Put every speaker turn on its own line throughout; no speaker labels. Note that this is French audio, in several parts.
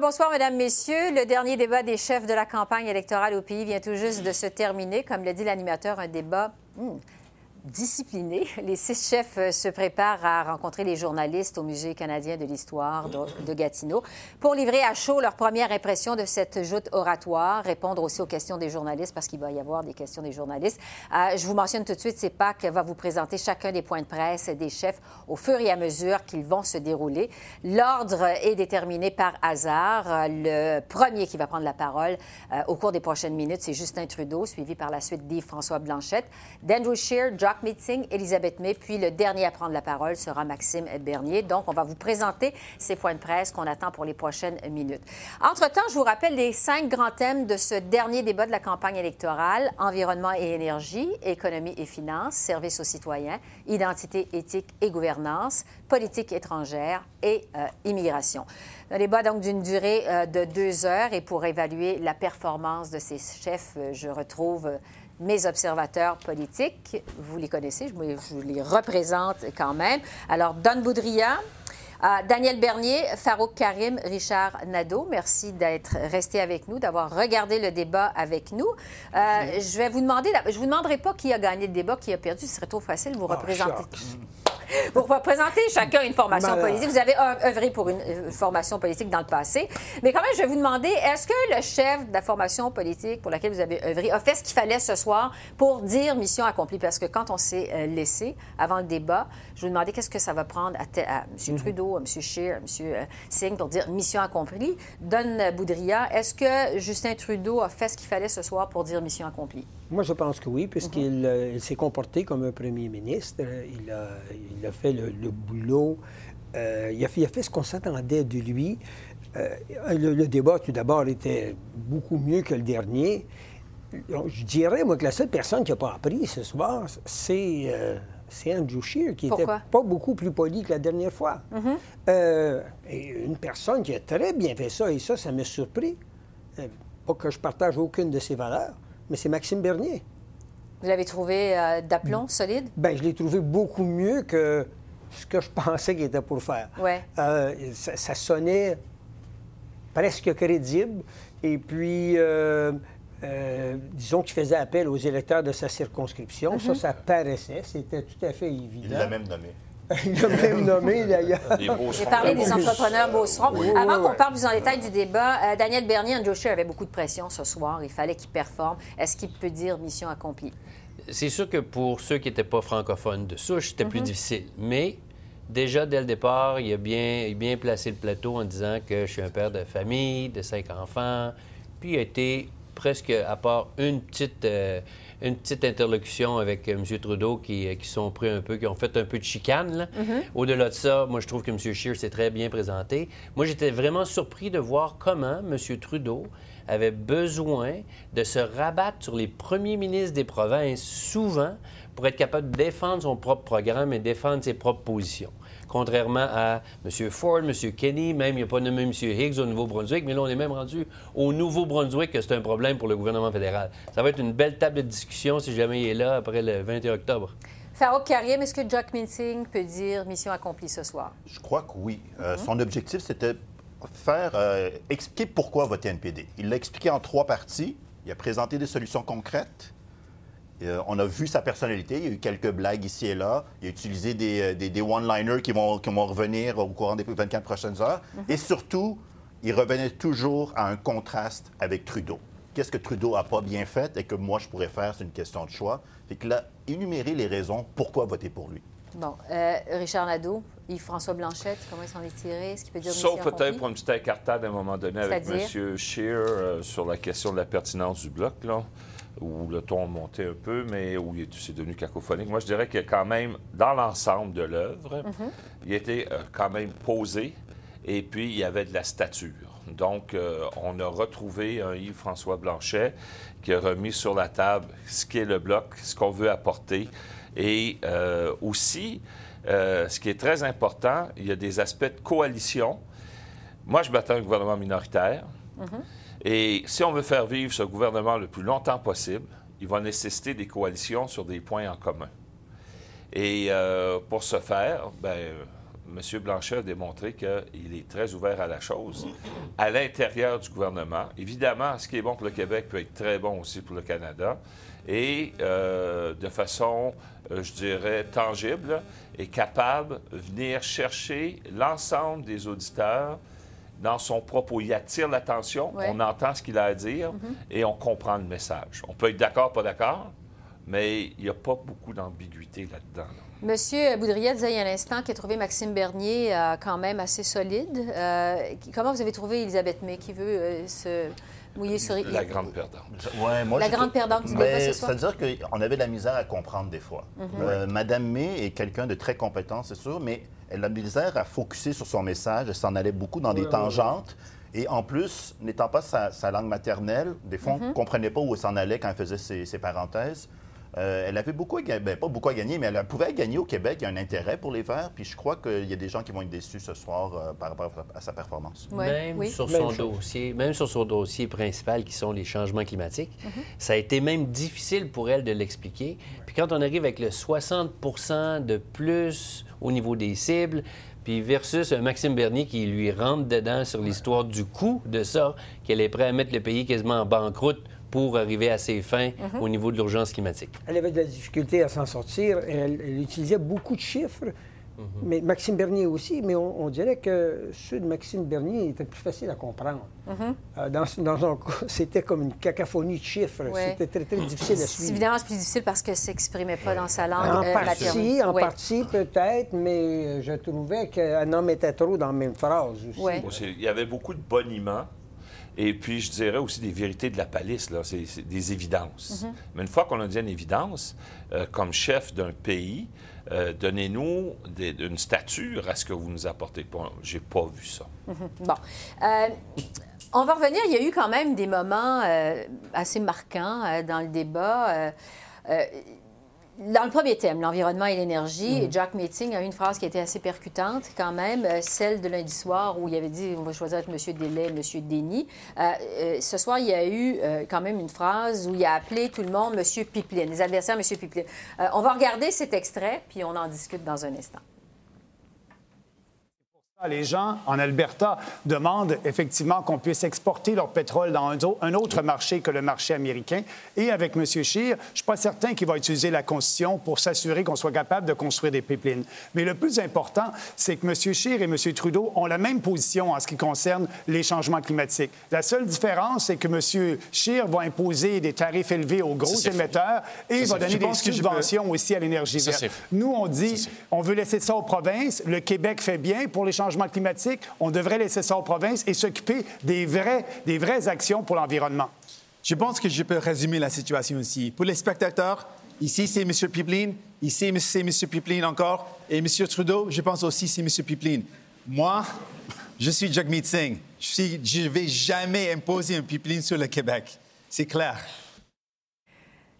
Bonsoir, Mesdames, Messieurs. Le dernier débat des chefs de la campagne électorale au pays vient tout juste de se terminer. Comme l'a dit l'animateur, un débat hmm, disciplinés. Les six chefs euh, se préparent à rencontrer les journalistes au Musée canadien de l'histoire de, Gatineau pour livrer à chaud leur première impression de cette joute oratoire, répondre aussi aux questions des journalistes parce qu'il va y avoir des questions des journalistes. Euh, je vous mentionne tout de suite, CEPAC va vous présenter chacun des points de presse des chefs au fur et à mesure qu'ils vont se dérouler. L'ordre est déterminé par hasard. Le premier qui va prendre la parole euh, au cours des prochaines minutes, c'est Justin Trudeau, suivi par la suite d'Yves-François Blanchette, d'Andrew Scheer, Meeting, Elisabeth May, puis le dernier à prendre la parole sera Maxime Bernier. Donc, on va vous présenter ces points de presse qu'on attend pour les prochaines minutes. Entre-temps, je vous rappelle les cinq grands thèmes de ce dernier débat de la campagne électorale environnement et énergie, économie et finances, services aux citoyens, identité, éthique et gouvernance, politique étrangère et euh, immigration. Un débat donc d'une durée euh, de deux heures et pour évaluer la performance de ces chefs, euh, je retrouve mes observateurs politiques. Vous les connaissez, je, vous les représente quand même. Alors, Don Boudria, euh, Daniel Bernier, Farouk Karim, Richard Nadeau, merci d'être resté avec nous, d'avoir regardé le débat avec nous. Euh, je vais vous demander, je vous demanderai pas qui a gagné le débat, qui a perdu, ce serait trop facile de vous ah, représenter. Vous représentez chacun une formation politique. Vous avez œuvré pour une, formation politique dans le passé. Mais quand même, je vais vous demander, est-ce que le chef de la formation politique pour laquelle vous avez œuvré a fait ce qu'il fallait ce soir pour dire mission accomplie? Parce que quand on s'est euh, laissé avant le débat, je vous demandais qu'est-ce que ça va prendre à, M. Mhm. Trudeau, à M. Scheer, à M. Singh pour dire mission accomplie. Don Boudria, est-ce que Justin Trudeau a fait ce qu'il fallait ce soir pour dire mission accomplie?
Moi, je pense que oui, puisqu'il euh, s'est comporté comme un premier ministre. Il a, il a fait le, boulot. Euh, il, a fait, il, a fait, ce qu'on s'attendait de lui. Euh, le, débat, tout d'abord, était beaucoup mieux que le dernier. je dirais, moi, que la seule personne qui n'a pas appris ce soir, c'est Andrew Scheer, qui était pas beaucoup plus poli que la dernière fois. Mm-hmm. et une personne qui a très bien fait ça, et ça, ça m'a surpris. pas que je partage aucune de ses valeurs mais c'est Maxime Bernier.
Vous l'avez trouvé euh, d'aplomb, solide?
Bien, je l'ai trouvé beaucoup mieux que ce que je pensais qu'il était pour faire.
Ouais.
Euh, ça, sonnait presque crédible. Et puis, euh, disons qu'il faisait appel aux électeurs de sa circonscription. Ça, mm-hmm. ça paraissait. C'était tout à fait évident. Il
l'a même nommé.
Il l'a même nommé, d'ailleurs.
J'ai parlé des entrepreneurs Beauceron. Avant qu'on parle plus en détail du débat, euh, Daniel Bernier, un Joshua avait beaucoup de pression ce soir. Il fallait qu'il performe. Est-ce qu'il peut dire mission accomplie?
C'est sûr que pour ceux qui n'étaient pas francophones de souche, c'était plus mhm. difficile. Mais déjà, dès le départ, il a bien, bien placé le plateau en disant que je suis un père de famille, de cinq enfants. Puis il a été presque, à part une petite... Euh, une petite interlocution avec euh, M. Trudeau qui, euh, qui, sont pris un peu, qui ont fait un peu de chicane. Mm-hmm. Au-delà de ça, moi, je trouve que M. Scheer s'est très bien présenté. Moi, j'étais vraiment surpris de voir comment M. Trudeau avait besoin de se rabattre sur les premiers ministres des provinces souvent pour être capable de défendre son propre programme et défendre ses propres positions contrairement à M. Ford, M. Kenny, même il n'y a pas nommé M. Higgs au Nouveau-Brunswick, mais là, on est même rendu au Nouveau-Brunswick que c'est un problème pour le gouvernement fédéral. Ça va être une belle table de discussion si jamais il est là après le 21 octobre.
Farouk Karim, est-ce que Jack Minsing peut dire mission accomplie ce soir?
Je crois que oui. Euh, mhm. Son objectif, c'était faire euh, expliquer pourquoi voter NPD. Il l'a expliqué en trois parties. Il a présenté des solutions concrètes. Euh, on a vu sa personnalité. Il y a eu quelques blagues ici et là. Il a utilisé des, euh, one-liners qui vont, vont revenir au courant des 24 prochaines heures. Mhm. Et surtout, il revenait toujours à un contraste avec Trudeau. Qu'est-ce que Trudeau n'a pas bien fait et que moi, je pourrais faire, c'est une question de choix. Fait qu'il a énuméré les raisons pourquoi voter pour lui.
Bon. Euh, Richard Nadeau, Yves-François Blanchette, comment il s'en est tiré? Ce qu'il peut dire
Sauf peut-être pour une petite incartade à un moment donné avec M. Scheer sur la question de la pertinence du bloc. Là où le ton montait un peu, mais où c'est devenu cacophonique. Moi, je dirais que quand même, dans l'ensemble de l'œuvre, mhm. il était euh, quand même posé et puis il y avait de la stature. Donc, euh, on a retrouvé un Yves-François Blanchet qui a remis sur la table ce qu'est le bloc, ce qu'on veut apporter. Et euh, aussi, ce qui est très important, il y a des aspects de coalition. Moi, je m'attends à un gouvernement minoritaire. Mm-hmm. Et si on veut faire vivre ce gouvernement le plus longtemps possible, il va nécessiter des coalitions sur des points en commun. Et pour ce faire, ben, M. Blanchet a démontré qu'il est très ouvert à la chose à l'intérieur du gouvernement. Évidemment, ce qui est bon pour le Québec peut être très bon aussi pour le Canada. Et euh, de façon, euh, je dirais, tangible et capable venir chercher l'ensemble des auditeurs dans son propos. Il attire l'attention, on entend ce qu'il a à dire mm-hmm. et on comprend le message. On peut être d'accord, pas d'accord, mais il n'y a pas beaucoup d'ambiguïté là-dedans.
Monsieur Boudriette disait il y a un instant qu'il a trouvé Maxime Bernier euh, quand même assez solide. Euh, comment vous avez trouvé Elisabeth May qui veut euh, se mouiller sur...
La grande perdante.
Ouais, moi, la grande perdante du débat ce
soir? C'est-à-dire qu'on avait de la misère à comprendre des fois. Mhm. Madame May est quelqu'un de très compétent, c'est sûr, mais elle a misère à focuser sur son message. Elle s'en allait beaucoup dans des tangentes. Et en plus, n'étant pas sa, langue maternelle, des fois, on ne mhm. comprenait pas où elle s'en allait quand elle faisait ses parenthèses. Euh, elle avait beaucoup à gagner, ben, pas beaucoup à gagner, mais elle pouvait gagner au Québec. Il y a un intérêt pour les Verts. Puis je crois qu'il y a des gens qui vont être déçus ce soir euh, par rapport à sa performance.
Même sur son dossier, même sur son dossier principal, qui sont les changements climatiques, mhm. ça a été même difficile pour elle de l'expliquer. Puis quand on arrive avec le 60 de plus au niveau des cibles, puis versus un Maxime Bernier qui lui rentre dedans sur l'histoire du coût de ça, qu'elle est prête à mettre le pays quasiment en banqueroute pour arriver à ses fins mhm. au niveau de l'urgence climatique.
Elle avait de la difficulté à s'en sortir. Elle, elle, utilisait beaucoup de chiffres. Mhm. Mais Maxime Bernier aussi, mais on, dirait que ceux de Maxime Bernier étaient plus faciles à comprendre. Mhm. Euh, dans, dans, c'était comme une cacophonie de chiffres. C'était très, très difficile à suivre.
Évidemment, c'est plus difficile parce que ça s'exprimait pas dans sa langue
En euh, partie, en partie peut-être, mais je trouvais qu'elle en mettait trop dans la même phrase
aussi. Il y avait beaucoup de boniment et puis, je dirais aussi des vérités de la palisse, là, c'est, des évidences. Mhm. Mais une fois qu'on a dit une évidence, euh, comme chef d'un pays, euh, donnez-nous une stature à ce que vous nous apportez. Bon, j'ai pas vu ça.
Bon. Euh, on va revenir. Il y a eu quand même des moments assez marquants dans le débat dans le premier thème, l'environnement et l'énergie, mm. Jack Meeting a eu une phrase qui était assez percutante quand même, euh, celle de lundi soir où il avait dit on va choisir entre M. Delay et M. Denis. Euh, euh, ce soir, il y a eu quand même une phrase où il a appelé tout le monde M. Pipeline, les adversaires M. Pipeline. on va regarder cet extrait, puis on en discute dans un instant.
Les gens en Alberta demandent effectivement qu'on puisse exporter leur pétrole dans un autre marché que le marché américain. Et avec M. Scheer, je ne suis pas certain qu'il va utiliser la Constitution pour s'assurer qu'on soit capable de construire des pipelines. Mais le plus important, c'est que M. Scheer et M. Trudeau ont la même position en ce qui concerne les changements climatiques. La seule différence, c'est que M. Scheer va imposer des tarifs élevés aux gros émetteurs et va donner des subventions aussi à l'énergie verte. Nous, on dit, on veut laisser ça aux provinces. Le Québec fait bien pour les changements climatique, on devrait laisser ça aux provinces et s'occuper des, vrais, des vraies actions pour l'environnement.
Je pense que je peux résumer la situation ici. Pour les spectateurs, ici c'est M. Pipeline, ici c'est M. Pipeline encore, et M. Trudeau, je pense aussi c'est M. Pipeline. Moi, je suis Jagmeet Singh. Je ne vais jamais imposer un pipeline sur le Québec. C'est clair.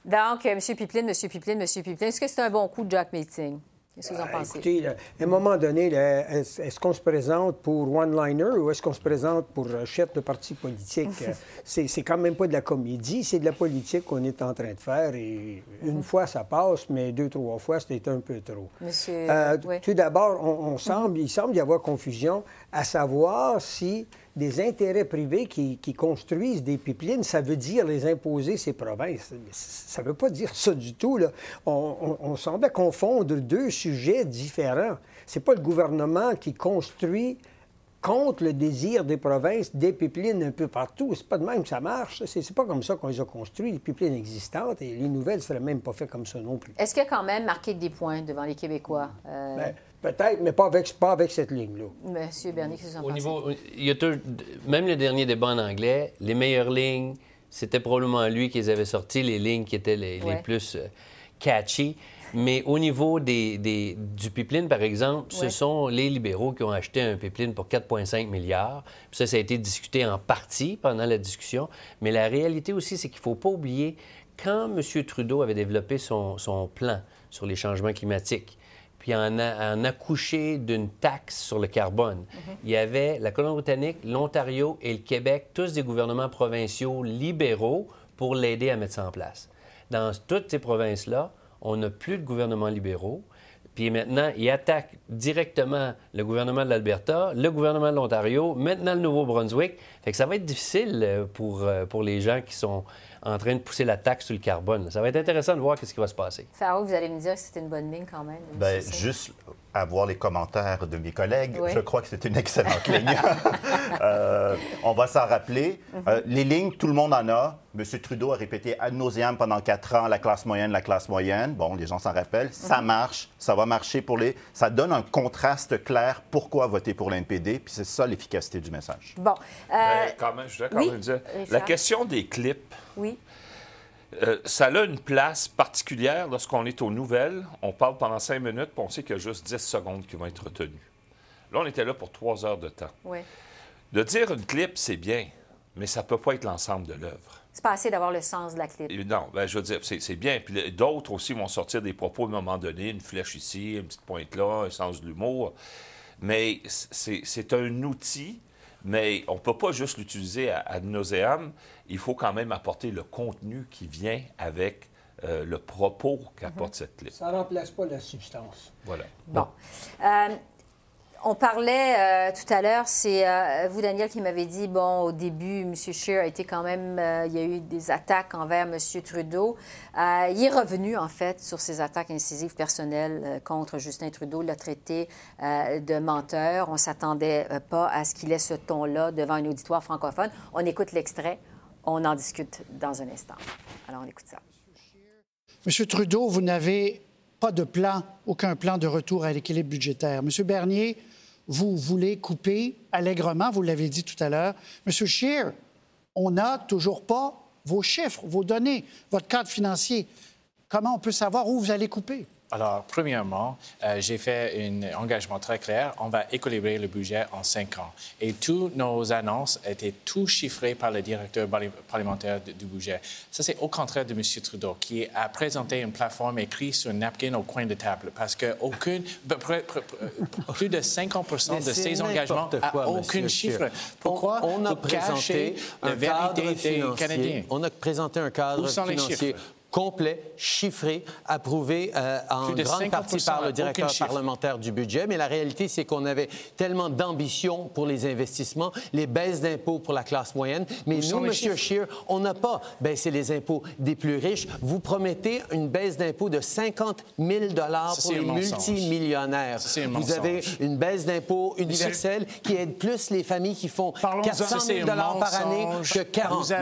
Donc, M. Pipeline, M. Pipeline, M. Pipeline, est-ce que c'est un bon coup de Jack Meeting? Qu'est-ce que vous en
ben, pensez? Écoutez, à un moment donné, est-ce qu'on se présente pour one-liner ou est-ce qu'on se présente pour euh, chef de parti politique? c'est quand même pas de la comédie, c'est de la politique qu'on est en train de faire. Et une mhm. fois, ça passe, mais deux, trois fois, c'était un peu trop. Monsieur... Euh, tout d'abord, on, semble, il semble y avoir confusion à savoir si des intérêts privés qui, construisent des pipelines, ça veut dire les imposer ces provinces. Ça ne veut pas dire ça du tout. Là. On, on, semblait confondre deux sujets différents. Ce n'est pas le gouvernement qui construit contre le désir des provinces des pipelines un peu partout. C'est pas de même que ça marche. C'est pas comme ça qu'on les a construits, les pipelines existantes, et les nouvelles ne seraient même pas faites comme ça non plus.
Est-ce qu'il y a quand même marqué des points devant les Québécois?
Euh... Ben, Peut-être, mais pas avec, pas avec cette ligne-là.
Monsieur Bernier, qu'est-ce que vous en
Au niveau, il y a même le dernier débat en anglais, les meilleures lignes, c'était probablement lui qui les avait sorties, les lignes qui étaient les, plus euh, catchy. Mais au niveau des, du pipeline, par exemple, ce sont les libéraux qui ont acheté un pipeline pour 4,5 milliards. ça, ça a été discuté en partie pendant la discussion. Mais la réalité aussi, c'est qu'il ne faut pas oublier, quand M. Trudeau avait développé son, son plan sur les changements climatiques, puis en, a, accouché d'une taxe sur le carbone. Mhm. Il y avait la Colombie-Britannique, l'Ontario et le Québec, tous des gouvernements provinciaux libéraux pour l'aider à mettre ça en place. Dans toutes ces provinces-là, on n'a plus de gouvernements libéraux. Puis maintenant, ils attaquent directement le gouvernement de l'Alberta, le gouvernement de l'Ontario, maintenant le Nouveau-Brunswick. Fait que ça va être difficile euh, pour, euh, pour les gens qui sont en train de pousser la taxe sur le carbone. Ça va être intéressant de voir ce qui va se passer.
Pharaoh, vous allez me dire que c'était une bonne ligne quand même.
Bien, juste avoir les commentaires de mes collègues, je crois que c'est une excellente ligne. Euh, on va s'en rappeler. Mhm. Euh, les lignes, tout le monde en a. M. Trudeau a répété ad nauseam pendant quatre ans la classe moyenne, la classe moyenne. Bon, les gens s'en rappellent. Ça mhm. marche. Ça va marcher pour les. Ça donne un contraste clair pourquoi voter pour l'NPD. Puis c'est ça l'efficacité du message.
Bon.
Euh... Quand même, je dois quand même dire. La question des clips.
Oui.
Euh, ça a une place particulière lorsqu'on est aux nouvelles. On parle pendant cinq minutes, puis on sait qu'il y a juste 10 secondes qui vont être retenues. Là, on était là pour trois heures de temps.
Oui.
De dire une clip, c'est bien, mais ça ne peut pas être l'ensemble de l'œuvre.
C'est pas assez d'avoir le sens de la clip.
non, ben, je veux dire, c'est bien. Puis d'autres aussi vont sortir des propos à un moment donné, une flèche ici, une petite pointe là, un sens de l'humour. Mais c'est un outil mais on ne peut pas juste l'utiliser à, à nauseam. Il faut quand même apporter le contenu qui vient avec euh, le propos qu'apporte cette clip.
Ça ne remplace pas la substance.
Voilà.
Bon. Euh, on parlait euh, tout à l'heure, c'est euh, vous, Daniel, qui m'avez dit, bon, au début, M. Scheer a été quand même, euh, il y a eu des attaques envers M. Trudeau. il est revenu, en fait, sur ces attaques incisives personnelles contre Justin Trudeau, l'a traité de menteur. On ne s'attendait pas à ce qu'il ait ce ton-là devant un auditoire francophone. On écoute l'extrait, on en discute dans un instant. Alors, on écoute ça.
M. Trudeau, vous n'avez pas de plan, aucun plan de retour à l'équilibre budgétaire. M. Bernier, vous voulez couper allègrement, vous l'avez dit tout à l'heure. Monsieur Scheer, on n'a toujours pas vos chiffres, vos données, votre cadre financier. Comment on peut savoir où vous allez couper?
Alors, premièrement, euh, j'ai fait un engagement très clair. On va équilibrer le budget en cinq ans. Et toutes nos annonces étaient tout chiffrées par le directeur parlementaire du budget. Ça, c'est au contraire de M. Trudeau, qui a présenté une plateforme écrite sur un napkin au coin de table, parce que aucune, plus de 50% de ces engagements n'ont aucun chiffre. Pourquoi?
On, a présenté la vérité des Canadiens? On a présenté un cadre financier complet, chiffré, approuvé euh, en grande partie par le directeur parlementaire du budget. Mais la réalité, c'est qu'on avait tellement d'ambition pour les investissements, les baisses d'impôts pour la classe moyenne. Mais nous, M. Scheer, on n'a pas baissé les impôts des plus riches. Vous promettez une baisse d'impôts de 50 000 pour les multimillionnaires. Vous avez une baisse d'impôts universelle qui aide plus les familles qui font 400 000 par année que 40 000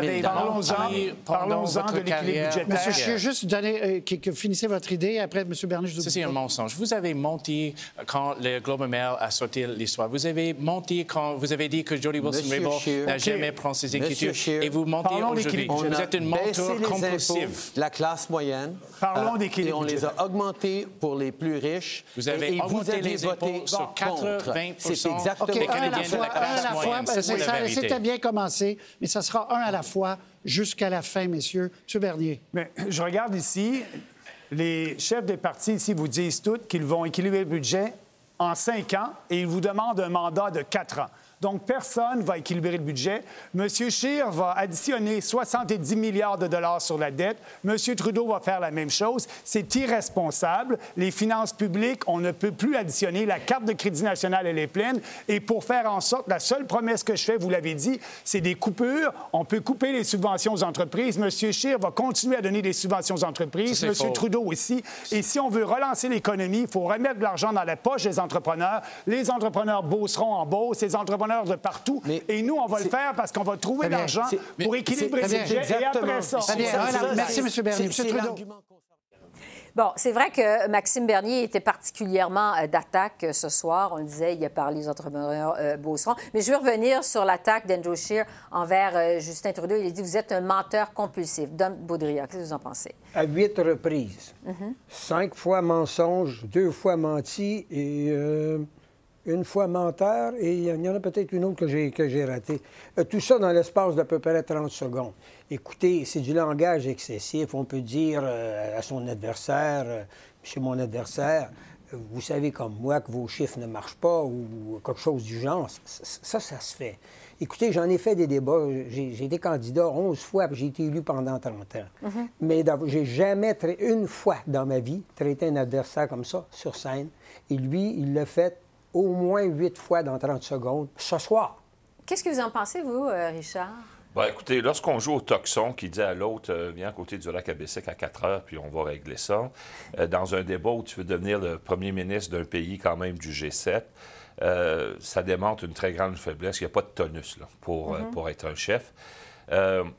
Parlons-en de l'équilibre budgétaire.
Je vais juste donner, euh, que, finissez votre idée. Après, M. Bernier, je
vous C'est un mensonge. Vous avez menti quand le Globe Mail a sorti l'histoire. Vous avez menti quand vous avez dit que Jody Wilson-Raybould n'a jamais pris ses inquiétudes. Et vous mentez aujourd'hui. Vous êtes une menteur compulsive.
La classe moyenne.
Parlons euh, d'équilibre.
Et on les a augmentés pour les plus riches.
Vous avez
et,
augmenté
vous avez
les impôts sur 80
C'est exactement
des Canadiens de la classe moyenne. C'était bien commencé, mais ça sera un à la fois jusqu'à la fin, messieurs. M. Bernier.
Je regarde ici, les chefs des partis ici vous disent tous qu'ils vont équilibrer le budget en cinq ans et ils vous demandent un mandat de quatre ans. Donc, personne ne va équilibrer le budget. M. Scheer va additionner 70 milliards de dollars sur la dette. M. Trudeau va faire la même chose. C'est irresponsable. Les finances publiques, on ne peut plus additionner. La carte de crédit national, elle est pleine. Et pour faire en sorte, la seule promesse que je fais, vous l'avez dit, c'est des coupures. On peut couper les subventions aux entreprises. M. Scheer va continuer à donner des subventions aux entreprises. M. Trudeau aussi. Et si on veut relancer l'économie, il faut remettre de l'argent dans la poche des entrepreneurs. Les entrepreneurs bosseront en bourse. Les entrepreneurs de partout. et nous, on va le faire parce qu'on va trouver l'argent pour équilibrer le budget. Et après ça,
Merci, M. Bernier. M. Trudeau.
Bon, c'est vrai que Maxime Bernier était particulièrement euh, d'attaque euh, ce soir. On le disait, il a parlé aux entrepreneurs euh, Mais je veux revenir sur l'attaque d'Andrew Scheer envers euh, Justin Trudeau. Il a dit Vous êtes un menteur compulsif. Dom Baudrillard, qu'est-ce que vous en pensez?
À huit reprises. Mhm. Cinq fois mensonge, deux fois menti et une fois menteur, et il y en a peut-être une autre que j'ai, que j'ai ratée. tout ça dans l'espace d'à peu près 30 secondes. Écoutez, c'est du langage excessif. On peut dire euh, à son adversaire, euh, chez mon adversaire, vous savez comme moi que vos chiffres ne marchent pas ou quelque chose du genre. Ça, ça se fait. Écoutez, j'en ai fait des débats. J'ai été candidat 11 fois, puis j'ai été élu pendant 30 ans. Mm-hmm. Mais j'ai jamais, une fois dans ma vie, traité un adversaire comme ça, sur scène. Et lui, il l'a fait au moins huit fois dans 30 secondes, ce soir.
Qu'est-ce que vous en pensez, vous, euh, Richard?
Ben, écoutez, lorsqu'on joue au toxon qui dit à l'autre, euh, viens à côté du lac Abessic à 4 heures, puis on va régler ça, euh, dans un débat où tu veux devenir le premier ministre d'un pays quand même du G7, euh, ça démontre une très grande faiblesse. Il n'y a pas de tonus là, pour, mm-hmm. pour être un chef.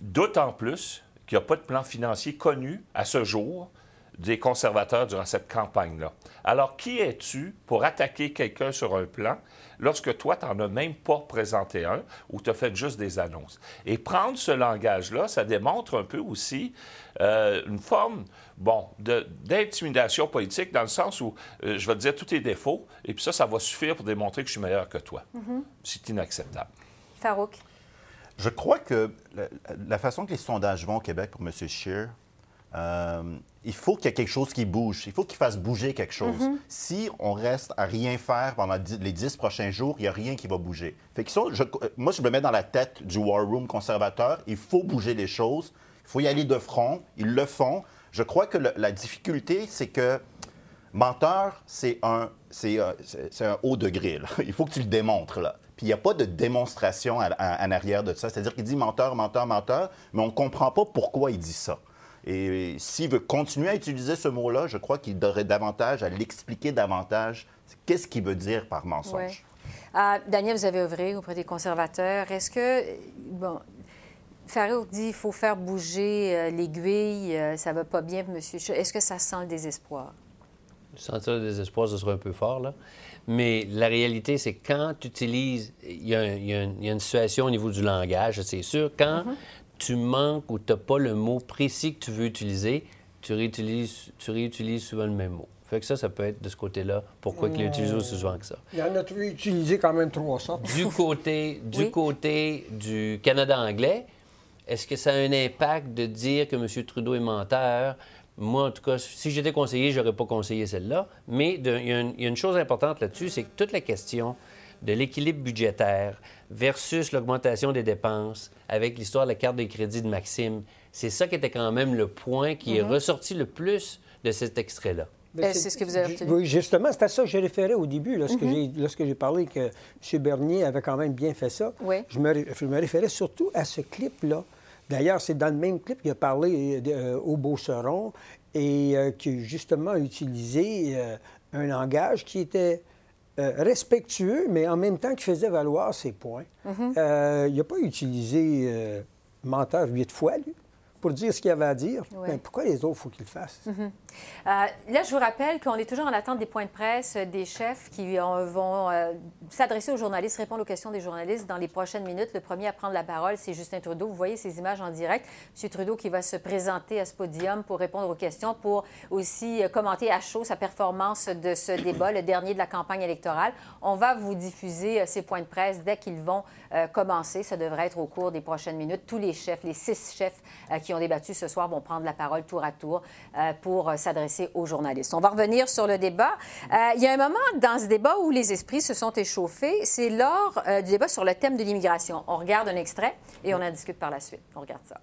D'autant plus qu'il n'y a pas de plan financier connu à ce jour des conservateurs durant cette campagne-là. Alors, qui es-tu pour attaquer quelqu'un sur un plan lorsque toi, tu n'en as même pas présenté un ou tu as fait juste des annonces? Et prendre ce langage-là, ça démontre un peu aussi euh, une forme, bon, d'intimidation politique dans le sens où euh, je vais te dire tous tes défauts et puis ça, ça va suffire pour démontrer que je suis meilleur que toi. Mm-hmm. C'est inacceptable.
Farouk?
Je crois que la, la, façon que les sondages vont au Québec pour M. Scheer, euh, il faut qu'il y ait quelque chose qui bouge. Il faut qu'il fasse bouger quelque chose. Mhm. Si on reste à rien faire pendant les dix prochains jours, il n'y a rien qui va bouger. Fait je, moi, je me mets dans la tête du War Room conservateur. Il faut bouger les choses. Il faut y aller de front. Ils le font. Je crois que la difficulté, c'est que menteur, c'est un, euh, un haut degré. Il faut que tu le démontres. Là. Puis il n'y a pas de démonstration en arrière de ça. C'est-à-dire qu'il dit menteur, menteur, menteur, mais on ne comprend pas pourquoi il dit ça. Et s'il veut continuer à utiliser ce mot-là, je crois qu'il devrait davantage à l'expliquer davantage. Qu'est-ce qu'il veut dire par mensonge?
Euh, Daniel, vous avez œuvré auprès des conservateurs. Est-ce que, bon, Farouk dit qu'il faut faire bouger euh, l'aiguille, euh, ça va pas bien, monsieur. Est-ce que ça sent le désespoir?
Sentir le désespoir, ce serait un peu fort, là. Mais la réalité, c'est quand tu utilises. Il y, a, une situation au niveau du langage, c'est sûr. Quand mm-hmm tu manques ou tu n'as pas le mot précis que tu veux utiliser, tu réutilises, tu réutilises souvent le même mot. Fait que ça, ça peut être de ce côté-là. Pourquoi qu'il l'utilise aussi souvent que ça?
Il y en a utilisé quand même trois sortes.
Du côté du, côté du Canada anglais, est-ce que ça a un impact de dire que M. Trudeau est menteur? Moi, en tout cas, si j'étais conseiller, je n'aurais pas conseillé celle-là. Mais il y, a une chose importante là-dessus, c'est que toute la question de l'équilibre budgétaire versus l'augmentation des dépenses avec l'histoire de la carte de crédit de Maxime, c'est ça qui était quand même le point qui est mhm. ressorti le plus de cet extrait-là.
Euh, c'est ce que vous avez obtenu.
Oui, justement, c'est à ça que j'ai référé au début, lorsque mhm. j'ai parlé que M. Bernier avait quand même bien fait ça. Je, me, je, me, référais surtout à ce clip-là. D'ailleurs, c'est dans le même clip qu'il a parlé euh, au Beauceron et euh, qui, justement, a utilisé un langage qui était euh, respectueux, mais en même temps qui faisait valoir ses points. Mhm. Euh, il n'a pas utilisé euh, menteur huit fois, lui pour dire ce qu'il y avait à dire. Mais pourquoi les autres, il faut qu'ils le fassent?
Mhm. Euh, là, je vous rappelle qu'on est toujours en attente des points de presse euh, des chefs qui euh, vont s'adresser aux journalistes, répondre aux questions des journalistes dans les prochaines minutes. Le premier à prendre la parole, c'est Justin Trudeau. Vous voyez ces images en direct. M. Trudeau qui va se présenter à ce podium pour répondre aux questions, pour aussi commenter à chaud sa performance de ce débat, le dernier de la campagne électorale. On va vous diffuser ces points de presse dès qu'ils vont commencer. Ça devrait être au cours des prochaines minutes. Tous les chefs, les six chefs qui ont débattu ce soir vont prendre la parole tour à tour pour s'adresser aux journalistes. On va revenir sur le débat. Euh, il y a un moment dans ce débat où les esprits se sont échauffés. C'est lors du débat sur le thème de l'immigration. On regarde un extrait et on en discute par la suite. On regarde ça.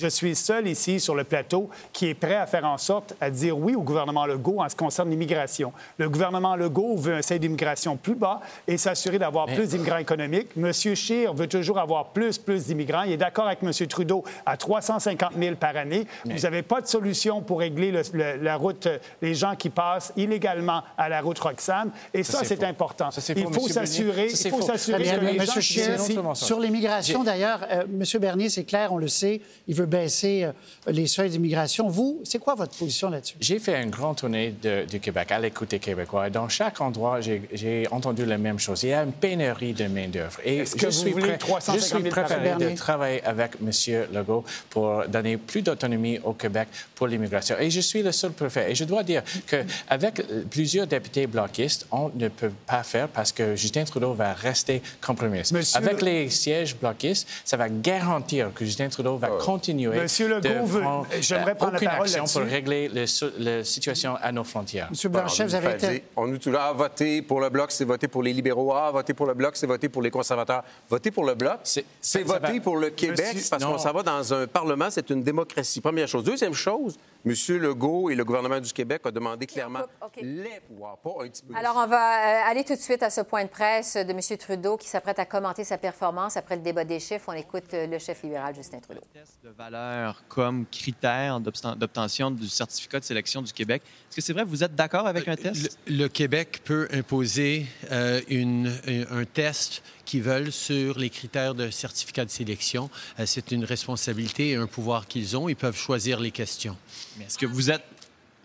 Je suis seul ici sur le plateau qui est prêt à faire en sorte à dire oui au gouvernement Legault en ce qui concerne l'immigration. Le gouvernement Legault veut un seuil d'immigration plus bas et s'assurer d'avoir plus d'immigrants économiques. M. Scheer veut toujours avoir plus, plus d'immigrants. Il est d'accord avec M. Trudeau à 350 000 par année. Vous n'avez pas de solution pour régler la route, les gens qui passent illégalement à la route Roxham. Et ça, c'est important. il faut s'assurer, il faut s'assurer que
les gens... Scheer, sur l'immigration, d'ailleurs, euh, M. Bernier, c'est clair, on le sait, il veut baisser euh, les seuils d'immigration. Vous, c'est quoi votre position là-dessus?
J'ai fait une grande tournée du Québec à l'écoute des Québécois. Dans chaque endroit, j'ai entendu la même chose. Il y a une pénurie de main-d'œuvre.
Et que je, suis prêt,
je suis préparé de travailler avec M. Legault pour donner plus d'autonomie au Québec pour l'immigration. Et je suis le seul préfet. Et je dois dire qu'avec plusieurs députés bloquistes, on ne peut pas faire parce que Justin Trudeau va rester compromis. Avec les sièges bloquistes, ça va garantir que Justin Trudeau va euh, continuer
Monsieur Legault veut... J'aimerais prendre
aucune
la parole
action pour régler la situation à nos frontières.
Monsieur Blanchet, vous avez été...
On nous dit, ah, voter pour le Bloc, c'est voter pour les libéraux. Ah, voter pour le Bloc, c'est voter pour les conservateurs. Voter pour le Bloc, c'est voter pour le Québec parce qu'on s'en va dans un Parlement, c'est une démocratie. Première chose. Deuxième chose, M. Legault et le gouvernement du Québec ont demandé clairement les pouvoirs, pas un petit peu.
Alors, on va euh, aller tout de suite à ce point de presse de M. Trudeau qui s'apprête à commenter sa performance après le débat des chiffres. On écoute euh, le chef libéral Justin Trudeau.
Test de valeur comme critère d'obtention du certificat de sélection du Québec. Est-ce que c'est vrai, vous êtes d'accord avec un test?
Le, Québec peut imposer euh, une, un test qui veulent sur les critères de certificat de sélection. c'est une responsabilité et un pouvoir qu'ils ont. Ils peuvent choisir les questions.
Est-ce que vous êtes,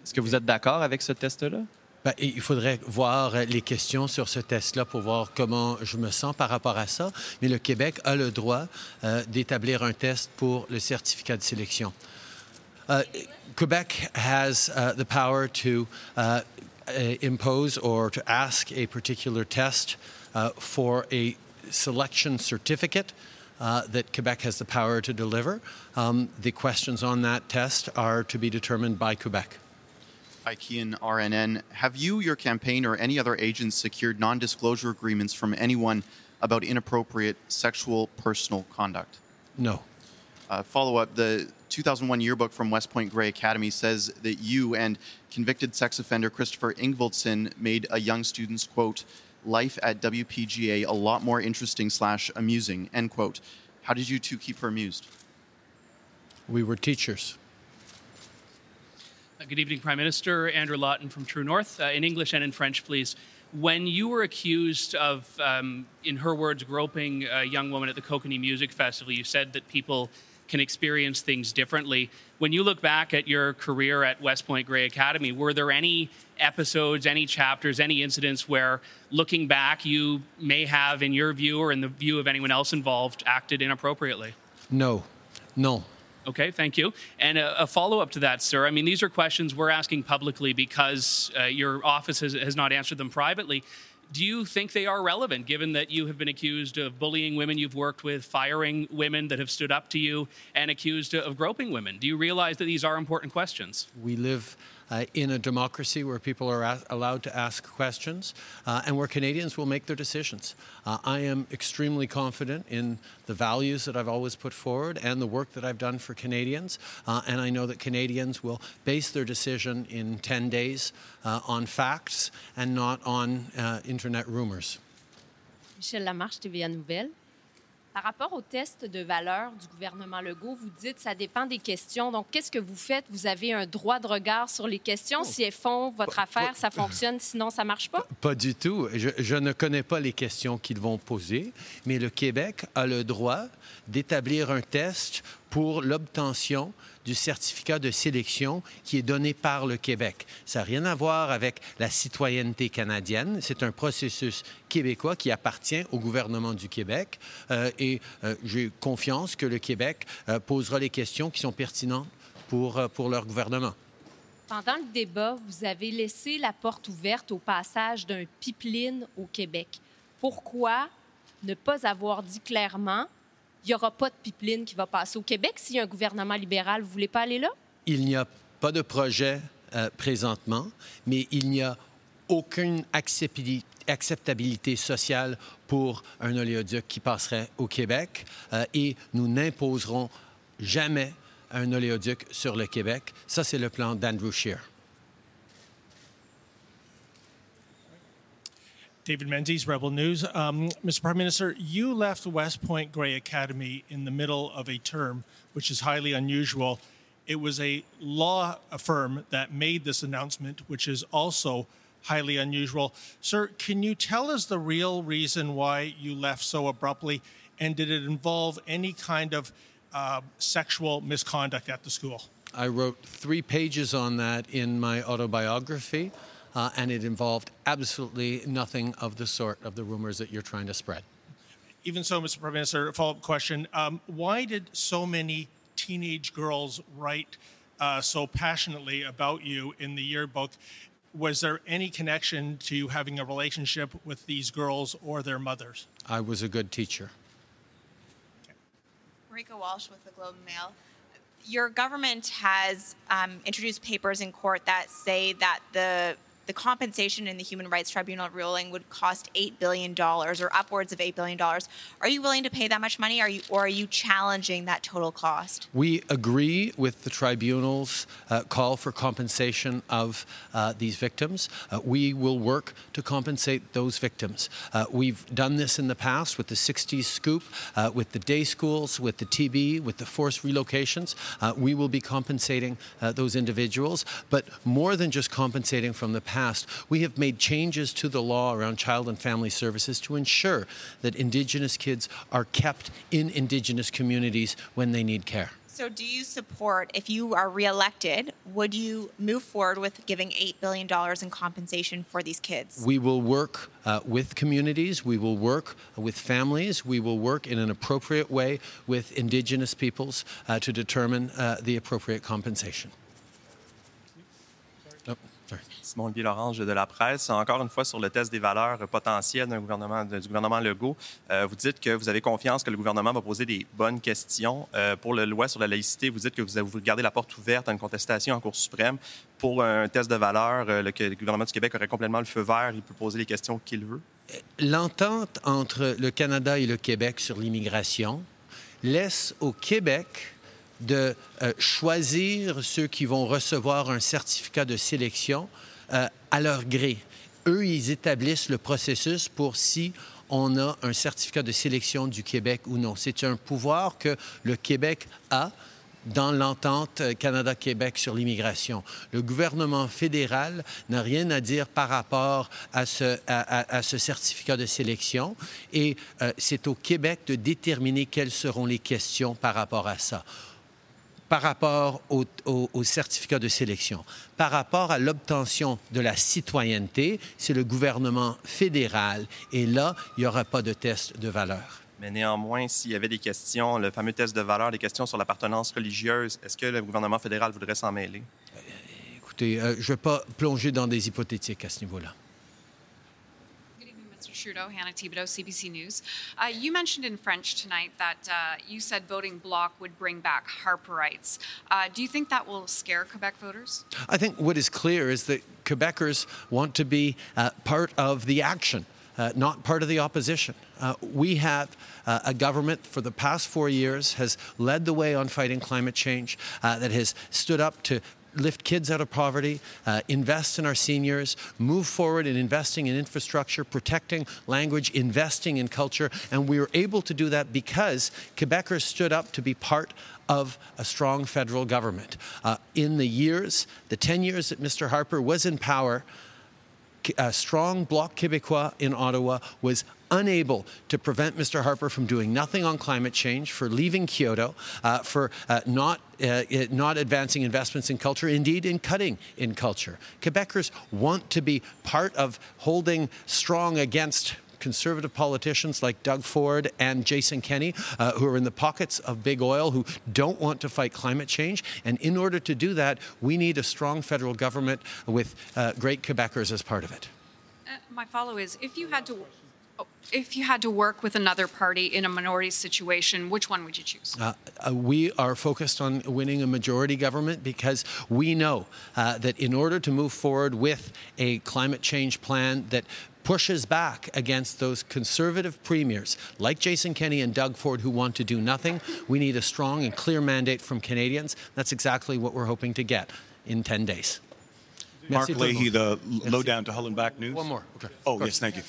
est-ce que vous êtes d'accord avec ce test-là?
Bien, il faudrait voir les questions sur ce test-là pour voir comment je me sens par rapport à ça. Mais le Québec a le droit euh, d'établir un test pour le certificat de sélection. Uh, Quebec has uh, the power to uh, impose or to ask a particular test for a selection certificate. uh, that Quebec has the power to deliver. Um, the questions on that test are to be determined by Quebec.
IKEAN RNN, have you, your campaign, or any other agents secured non disclosure agreements from anyone about inappropriate sexual personal conduct?
No.
Uh, follow up the 2001 yearbook from West Point Grey Academy says that you and convicted sex offender Christopher Ingvaldson made a young student's quote life at WPGA a lot more interesting slash amusing, end quote. How did you two keep her amused?
We were teachers.
Uh, good evening, Prime Minister. Andrew Lawton from True North. Uh, in English and in French, please. When you were accused of, um, in her words, groping a young woman at the Kokanee Music Festival, you said that people can experience things differently. When you look back at your career at West Point Grey Academy, were there any episodes, any chapters, any incidents where, looking back, you may have, in your view or in the view of anyone else involved, acted inappropriately?
No. No.
Okay, thank you. And a, a follow up to that, sir. I mean, these are questions we're asking publicly because uh, your office has, has not answered them privately do you think they are relevant given that you have been accused of bullying women you've worked with, firing women that have stood up to you, and accused of groping women? Do you realize that these are important questions?
We live uh, in a democracy where people are allowed to ask questions uh, and where Canadians will make their decisions. Uh, I am extremely confident in the values that I've always put forward and the work that I've done for Canadians. Uh, and I know that Canadians will base their decision in 10 days uh, on facts and not on uh, internet rumors.
Michel Lamarche, TVA Nouvelle. Par rapport au test de valeur du gouvernement Legault, vous dites ça dépend des questions. Donc, qu'est-ce que vous faites? Vous avez un droit de regard sur les questions. Oh. Si elles font votre affaire, ça fonctionne. Sinon, ça marche pas?
Pas du tout. Je, je ne connais pas les questions qu'ils vont poser, mais le Québec a le droit d'établir un test pour l'obtention du certificat de sélection qui est donné par le Québec. Ça n'a rien à voir avec la citoyenneté canadienne. C'est un processus québécois qui appartient au gouvernement du Québec euh, et euh, j'ai confiance que le Québec euh, posera les questions qui sont pertinentes pour, pour leur gouvernement.
Pendant le débat, vous avez laissé la porte ouverte au passage d'un pipeline au Québec. Pourquoi ne pas avoir dit clairement il n'y aura pas de pipeline qui va passer au Québec si un gouvernement libéral. Vous voulez pas aller là?
Il n'y a pas de projet euh, présentement, mais il n'y a aucune acceptabilité sociale pour un oléoduc qui passerait au Québec euh, et nous n'imposerons jamais un oléoduc sur le Québec. Ça, c'est le plan d'Andrew Scheer.
David Menzies, Rebel News. Um, Mr. Prime Minister, you left West Point Grey Academy in the middle of a term, which is highly unusual. It was a law firm that made this announcement, which is also highly unusual. Sir, can you tell us the real reason why you left so abruptly? And did it involve any kind of uh, sexual misconduct at the school?
I wrote three pages on that in my autobiography, uh, and it involved absolutely nothing of the sort of the rumors that you're trying to spread.
Even so, Mr. Prime Minister, a follow up question. Um, why did so many teenage girls write uh, so passionately about you in the yearbook? Was there any connection to having a relationship with these girls or their mothers?
I was a good teacher.
Marika Walsh with the Globe and Mail your government has um, introduced papers in court that say that the the compensation in the Human Rights Tribunal ruling would cost $8 billion or upwards of $8 billion. Are you willing to pay that much money, are you, or are you challenging that total cost?
We agree with the tribunal's uh, call for compensation of uh, these victims. Uh, we will work to compensate those victims. Uh, we've done this in the past with the 60s scoop, uh, with the day schools, with the TB, with the forced relocations. Uh, we will be compensating those individuals, but more than just compensating from the past, we have made changes to the law around child and family services to ensure that Indigenous kids are kept in Indigenous communities when they need care.
So, do you support, if you are reelected, would you move forward with giving $8 billion in compensation for these kids?
We will work uh, with communities, we will work with families, we will work in an appropriate way with Indigenous peoples uh, to determine uh, the appropriate compensation.
Simon Bilorange de la presse. Encore une fois, sur le test des valeurs potentielles d'un gouvernement, du gouvernement Legault, euh, vous dites que vous avez confiance que le gouvernement va poser des bonnes questions. Euh, pour la loi sur la laïcité, vous dites que vous, vous gardez la porte ouverte à une contestation en Cour suprême. Pour un test de valeurs, euh, le, le gouvernement du Québec aurait complètement le feu vert. Il peut poser les questions qu'il veut.
L'entente entre le Canada et le Québec sur l'immigration laisse au Québec de choisir ceux qui vont recevoir un certificat de sélection euh, à leur gré. Eux, ils établissent le processus pour si on a un certificat de sélection du Québec ou non. C'est un pouvoir que le Québec a dans l'entente Canada-Québec sur l'immigration. Le gouvernement fédéral n'a rien à dire par rapport à ce, certificat de sélection et euh, c'est au Québec de déterminer quelles seront les questions par rapport à ça par rapport au, certificat de sélection. Par rapport à l'obtention de la citoyenneté, c'est le gouvernement fédéral. Et là, il n'y aura pas de test de valeur.
Mais néanmoins, s'il y avait des questions, le fameux test de valeur, des questions sur l'appartenance religieuse, est-ce que le gouvernement fédéral voudrait s'en mêler?
écoutez, euh, je ne vais pas plonger dans des hypothétiques à ce niveau-là.
Trudeau, Hannah Thibodeau, CBC News. Uh, you mentioned in French tonight that uh, you said voting bloc would bring back Harperites. Uh, do you think that will scare Quebec voters?
I think what is clear is that Quebecers want to be uh, part of the action. Uh, not part of the opposition. Uh, we have uh, a government for the past four years has led the way on fighting climate change, uh, that has stood up to lift kids out of poverty, uh, invest in our seniors, move forward in investing in infrastructure, protecting language, investing in culture. And we were able to do that because Quebecers stood up to be part of a strong federal government. Uh, in the years, the 10 years that Mr. Harper was in power, a strong Bloc Québécois in Ottawa was unable to prevent Mr. Harper from doing nothing on climate change, for leaving Kyoto, uh, for uh, not, uh, not advancing investments in culture, indeed in cutting in culture. Quebecers want to be part of holding strong against conservative politicians like Doug Ford and Jason Kenney, uh, who are in the pockets of big oil, who don't want to fight climate change. And in order to do that, we need a strong federal government with uh, great Quebecers as part of it.
Uh, my follow is if you had to oh, if you had to work with another party in a minority situation, which one would you choose? Uh,
uh, we are focused on winning a majority government because we know uh, that in order to move forward with a climate change plan that pushes back against those conservative premiers like Jason Kenney and Doug Ford who want to do nothing. We need a strong and clear mandate from Canadians. That's exactly what we're hoping to get in 10 days.
Mark Leahy, the lowdown to Hull and Back News.
One more. Okay.
Oh, yes, thank you.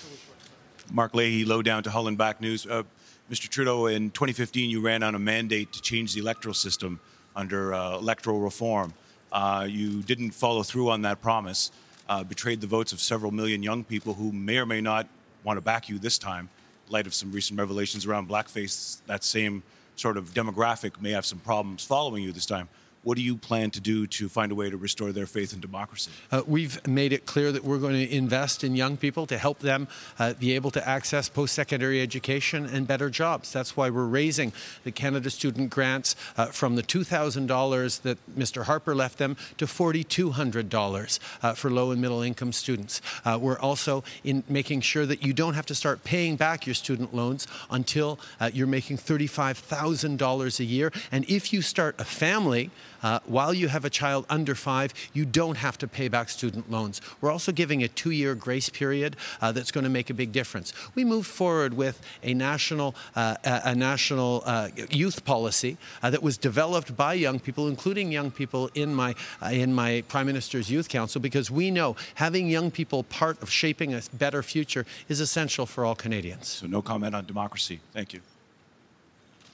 Mark Leahy, lowdown to Hull and Back News. Uh, Mr. Trudeau, in 2015, you ran on a mandate to change the electoral system under uh, electoral reform. Uh, you didn't follow through on that promise uh, betrayed the votes of several million young people who may or may not want to back you this time, in light of some recent revelations around blackface that same sort of demographic may have some problems following you this time. What do you plan to do to find a way to restore their faith in democracy?
Uh, we've made it clear that we're going to invest in young people to help them uh, be able to access post secondary education and better jobs. That's why we're raising the Canada Student Grants uh, from the $2,000 that Mr. Harper left them to $4,200 uh, for low and middle income students. Uh, we're also in making sure that you don't have to start paying back your student loans until uh, you're making $35,000 a year. And if you start a family, uh, while you have a child under five, you don't have to pay back student loans. We're also giving a two year grace period uh, that's going to make a big difference. We moved forward with a national, uh, a national uh, youth policy uh, that was developed by young people, including young people in my, uh, in my Prime Minister's Youth Council, because we know having young people part of shaping a better future is essential for all Canadians.
So, no comment on democracy. Thank you.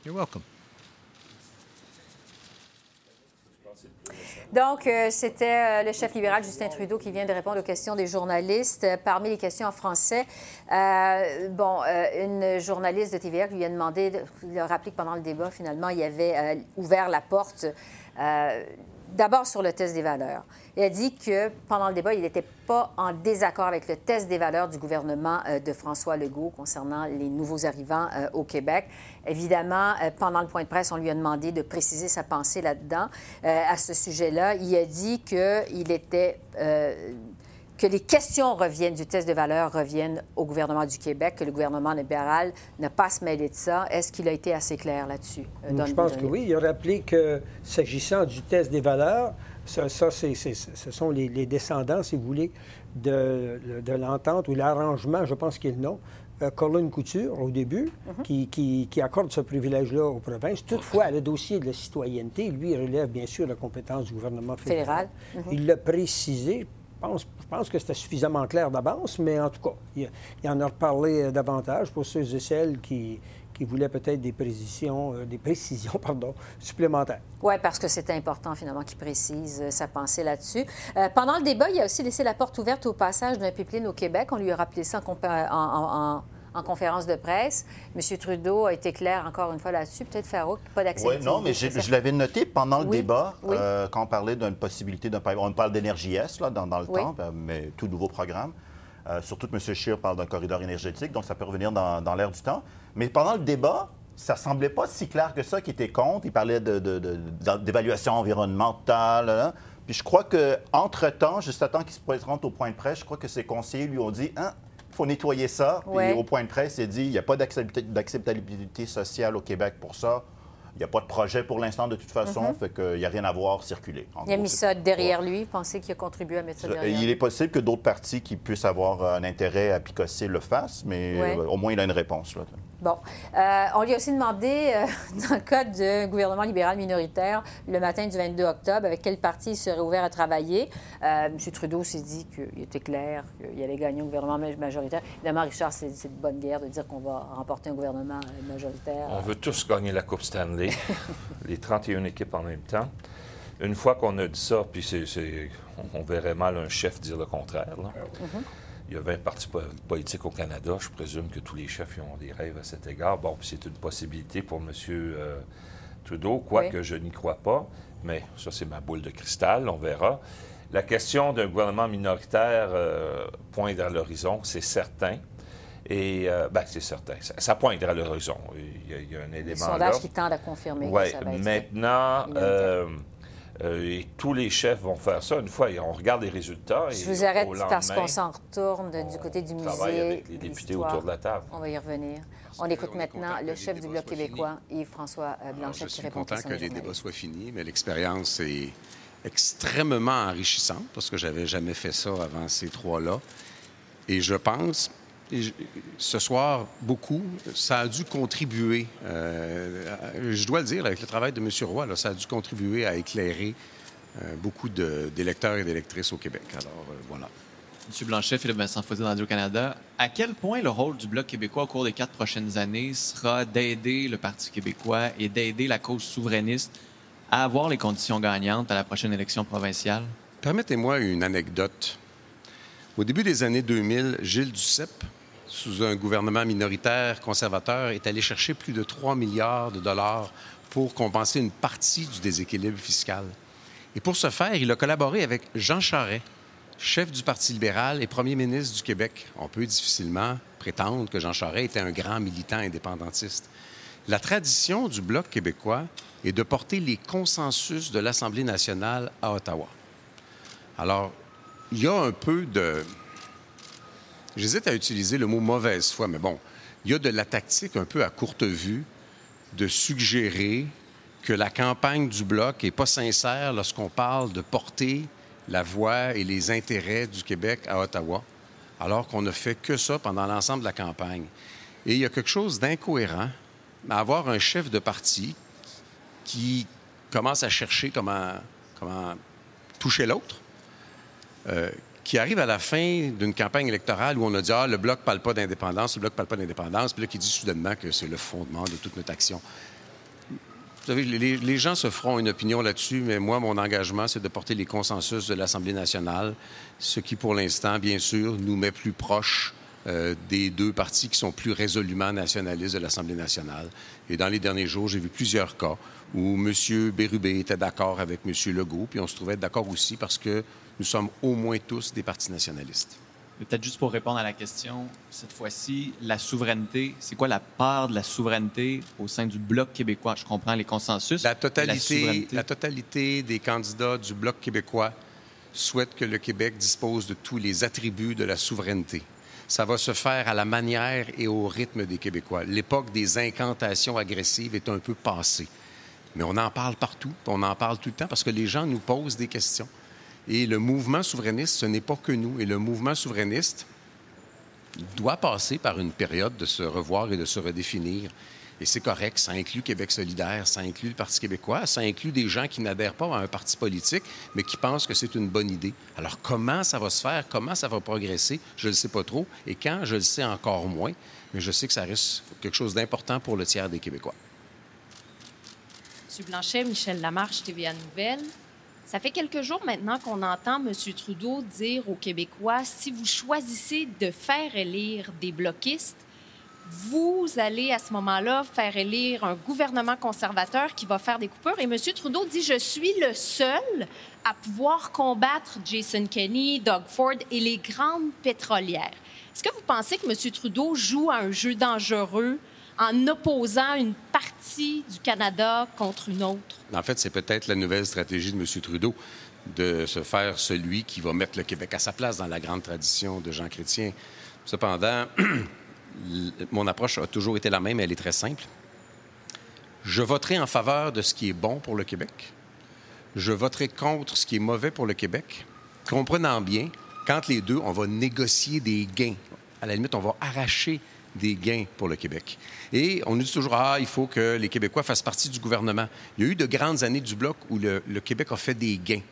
You're welcome.
Donc, euh, c'était euh, le chef libéral Justin Trudeau qui vient de répondre aux questions des journalistes. Parmi les questions en français, euh, bon, une journaliste de TVA lui a demandé, de, il a rappelé que pendant le débat, finalement, il avait ouvert la porte d'abord sur le test des valeurs. Il a dit que pendant le débat, il n'était pas en désaccord avec le test des valeurs du gouvernement euh, de François Legault concernant les nouveaux arrivants euh, au Québec. Évidemment, euh, pendant le point de presse, on lui a demandé de préciser sa pensée là-dedans. à ce sujet-là, il a dit qu'il était que les questions reviennent du test de valeur reviennent au gouvernement du Québec, que le gouvernement libéral n'a pas se mêler de ça. Est-ce qu'il a été assez clair là-dessus?
Je pense que oui. Il a rappelé que s'agissant du test des valeurs, ça, ce sont les, descendants, si vous voulez, de, l'entente ou l'arrangement, je pense qu'ils n'ont. Euh, Colin Couture, au début, mhm. qui, accorde ce privilège-là aux provinces. Toutefois, le dossier de la citoyenneté, lui, relève bien sûr la compétence du gouvernement fédéral.
Mhm.
Il l'a précisé. Je pense, que c'était suffisamment clair d'avance, mais en tout cas, il, il en a reparlé euh, davantage pour ceux et celles qui, qui voulait peut-être des précisions, euh, des précisions pardon, supplémentaires.
Oui, parce que c'est important finalement qu'il précise euh, sa pensée là-dessus. Pendant le débat, il a aussi laissé la porte ouverte au passage d'un pipeline au Québec. On lui a rappelé ça en, en, conférence de presse. M. Trudeau a été clair encore une fois là-dessus. Peut-être Farouk, pas d'accès.
Oui, non, mais je l'avais noté pendant le débat, quand on parlait d'une possibilité d'un On parle d'énergie S là, dans, dans le temps, mais tout nouveau programme. surtout que M. Scheer parle d'un corridor énergétique, donc ça peut revenir dans, dans l'air du temps. Mais pendant le débat, ça semblait pas si clair que ça qui était contre. Il parlait d'évaluation environnementale. Puis je crois qu'entre-temps, juste à temps qu'il se présente au point de presse, je crois que ses conseillers lui ont dit hein, faut nettoyer ça. Puis au point de presse, il dit il n'y a pas d'acceptabilité sociale au Québec pour ça. Il n'y a pas de projet pour l'instant de toute façon, mm-hmm. fait qu'il n'y a rien à voir circuler.
il a mis ça derrière lui. Pensez qu'il a contribué à mettre ça derrière
Il est possible que d'autres partis qui puissent avoir un intérêt à picosser le fassent, mais euh, au moins il a une réponse. Là.
Bon. Euh, on lui a aussi demandé, euh, dans le cas d'un gouvernement libéral minoritaire, le matin du 22 octobre, avec quel parti il serait ouvert à travailler. Euh, M. Trudeau s'est dit qu'il était clair, qu'il allait gagner un gouvernement majoritaire. Évidemment, Richard, c'est de bonne guerre de dire qu'on va remporter un gouvernement majoritaire.
On veut tous gagner la Coupe Stanley, les 31 équipes en même temps. Une fois qu'on a dit ça, puis c'est, on, verrait mal un chef dire le contraire. Là. Mm-hmm. Il y a 20 partis politiques au Canada. Je présume que tous les chefs ont des rêves à cet égard. Bon, c'est une possibilité pour M. Euh, Trudeau, quoique je n'y crois pas. Mais ça, c'est ma boule de cristal, on verra. La question d'un gouvernement minoritaire euh, pointe vers l'horizon, c'est certain. Et, euh, ben, c'est certain. Ça, pointe vers l'horizon. Il, y a un élément.
Le sondage qui tend à confirmer.
Oui. Maintenant, euh, et tous les chefs vont faire ça. Une fois, on regarde les résultats.
Je vous arrête parce qu'on s'en retourne du côté du musée. On
travaille avec les députés autour de la table.
On va y revenir. On écoute maintenant le chef du Bloc québécois, Yves-François euh, Blanchet, qui répond
Je suis content que les débats soient finis, mais l'expérience est extrêmement enrichissante parce que j'avais jamais fait ça avant ces trois-là. Et je pense ce soir, beaucoup, ça a dû contribuer, euh, je dois le dire, avec le travail de M. Roy, ça a dû contribuer à éclairer euh, beaucoup d'électeurs et d'électrices au Québec. Alors, euh, voilà.
M. Blanchet, Philippe Vincent Fauzi Radio-Canada, à quel point le rôle du Bloc québécois au cours des quatre prochaines années sera d'aider le Parti québécois et d'aider la cause souverainiste à avoir les conditions gagnantes à la prochaine élection provinciale?
Permettez-moi une anecdote. Au début des années 2000, Gilles Duceppe, sous un gouvernement minoritaire conservateur, est allé chercher plus de 3 milliards de dollars pour compenser une partie du déséquilibre fiscal. Et pour ce faire, il a collaboré avec Jean Charest, chef du Parti libéral et premier ministre du Québec. On peut difficilement prétendre que Jean Charest était un grand militant indépendantiste. La tradition du Bloc québécois est de porter les consensus de l'Assemblée nationale à Ottawa. Alors, il y a un peu de... J'hésite à utiliser le mot mauvaise foi, mais bon, il y a de la tactique un peu à courte vue de suggérer que la campagne du Bloc n'est pas sincère lorsqu'on parle de porter la voix et les intérêts du Québec à Ottawa, alors qu'on ne fait que ça pendant l'ensemble de la campagne. Et il y a quelque chose d'incohérent à avoir un chef de parti qui commence à chercher comment, comment toucher l'autre, euh, qui arrive à la fin d'une campagne électorale où on a dit Ah, le Bloc ne parle pas d'indépendance, le Bloc ne parle pas d'indépendance, puis là, qui dit soudainement que c'est le fondement de toute notre action. Vous savez, les, gens se feront une opinion là-dessus, mais moi, mon engagement, c'est de porter les consensus de l'Assemblée nationale, ce qui, pour l'instant, bien sûr, nous met plus proches euh, des deux partis qui sont plus résolument nationalistes de l'Assemblée nationale. Et dans les derniers jours, j'ai vu plusieurs cas où M. Bérubé était d'accord avec M. Legault, puis on se trouvait d'accord aussi parce que nous sommes au moins tous des partis nationalistes.
Peut-être juste pour répondre à la question, cette fois-ci, la souveraineté, c'est quoi la part de la souveraineté au sein du Bloc québécois? Je comprends les consensus.
La totalité, la, totalité des candidats du Bloc québécois souhaitent que le Québec dispose de tous les attributs de la souveraineté. Ça va se faire à la manière et au rythme des Québécois. L'époque des incantations agressives est un peu passée. Mais on en parle partout, on en parle tout le temps parce que les gens nous posent des questions. Et le mouvement souverainiste, ce n'est pas que nous. Et le mouvement souverainiste doit passer par une période de se revoir et de se redéfinir. Et c'est correct, ça inclut Québec solidaire, ça inclut le Parti québécois, ça inclut des gens qui n'adhèrent pas à un parti politique, mais qui pensent que c'est une bonne idée. Alors comment ça va se faire, comment ça va progresser, je ne le sais pas trop. Et quand, je le sais encore moins, mais je sais que ça reste quelque chose d'important pour le tiers des Québécois.
M. Blanchet, Michel Lamarche, TVA Nouvelle. Ça fait quelques jours maintenant qu'on entend M. Trudeau dire aux Québécois, si vous choisissez de faire élire des bloquistes, vous allez à ce moment-là faire élire un gouvernement conservateur qui va faire des coupures. Et M. Trudeau dit, je suis le seul à pouvoir combattre Jason Kenney, Doug Ford et les grandes pétrolières. Est-ce que vous pensez que M. Trudeau joue à un jeu dangereux en opposant une partie du Canada contre une autre?
En fait, c'est peut-être la nouvelle stratégie de M. Trudeau de se faire celui qui va mettre le Québec à sa place dans la grande tradition de Jean Chrétien. Cependant, mon approche a toujours été la même, elle est très simple. Je voterai en faveur de ce qui est bon pour le Québec. Je voterai contre ce qui est mauvais pour le Québec, comprenant bien quand les deux, on va négocier des gains. À la limite, on va arracher des gains pour le Québec. Et on nous dit toujours, ah, il faut que les Québécois fassent partie du gouvernement. Il y a eu de grandes années du Bloc où le, Québec a fait des gains.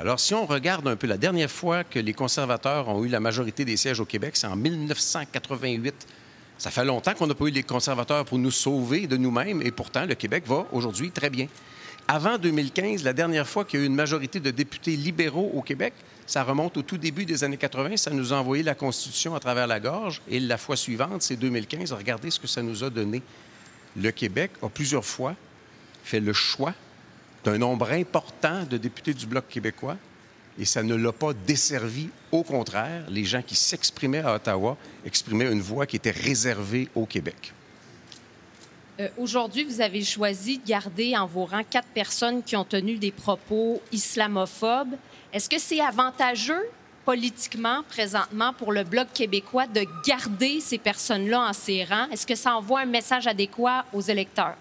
Alors, si on regarde un peu la dernière fois que les conservateurs ont eu la majorité des sièges au Québec, c'est en 1988. Ça fait longtemps qu'on n'a pas eu les conservateurs pour nous sauver de nous-mêmes et pourtant, le Québec va aujourd'hui très bien. Avant 2015, la dernière fois qu'il y a eu une majorité de députés libéraux au Québec, ça remonte au tout début des années 80. Ça nous a envoyé la Constitution à travers la gorge. Et la fois suivante, c'est 2015. Regardez ce que ça nous a donné. Le Québec a plusieurs fois fait le choix d'un nombre important de députés du Bloc québécois et ça ne l'a pas desservi. Au contraire, les gens qui s'exprimaient à Ottawa exprimaient une voix qui était réservée au Québec.
Euh, aujourd'hui, vous avez choisi de garder en vos rangs quatre personnes qui ont tenu des propos islamophobes. Est-ce que c'est avantageux politiquement, présentement, pour le Bloc québécois de garder ces personnes-là en ses rangs? Est-ce que ça envoie un message adéquat aux électeurs?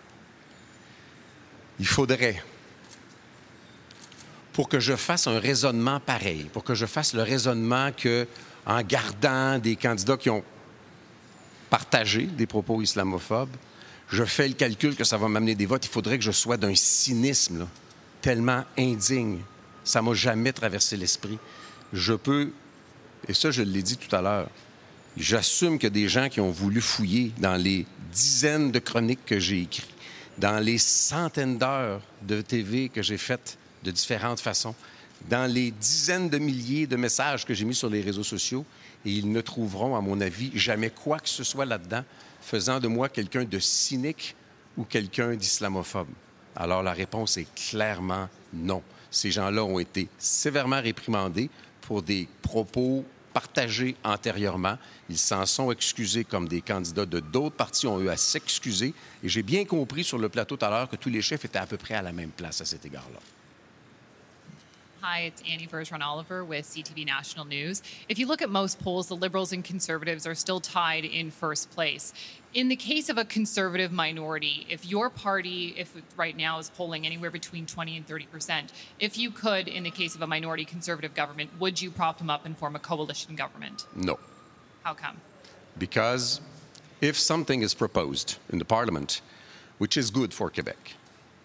Il faudrait, pour que je fasse un raisonnement pareil, pour que je fasse le raisonnement que, en gardant des candidats qui ont partagé des propos islamophobes, je fais le calcul que ça va m'amener des votes, il faudrait que je sois d'un cynisme tellement indigne ça m'a jamais traversé l'esprit. Je peux, et ça, je l'ai dit tout à l'heure, j'assume a des gens qui ont voulu fouiller dans les dizaines de chroniques que j'ai écrites, dans les centaines d'heures de TV que j'ai faites de différentes façons, dans les dizaines de milliers de messages que j'ai mis sur les réseaux sociaux et ils ne trouveront, à mon avis, jamais quoi que ce soit là-dedans faisant de moi quelqu'un de cynique ou quelqu'un d'islamophobe. Alors la réponse est clairement non. Ces gens-là ont été sévèrement réprimandés pour des propos partagés antérieurement. Ils s'en sont excusés comme des candidats de d'autres partis ont eu à s'excuser. Et j'ai bien compris sur le plateau tout à l'heure que tous les chefs étaient à peu près à la même place à cet égard-là.
Hi, it's Annie Bergeron Oliver with CTV National News. If you look at most polls, the Liberals and Conservatives are still tied in first place. In the case of a conservative minority, if your party, if right now is polling anywhere between 20 and 30 percent, if you could, in the case of a minority conservative government, would you prop them up and form a coalition government?
No.
How come?
Because if something is proposed in the Parliament, which is good for Quebec,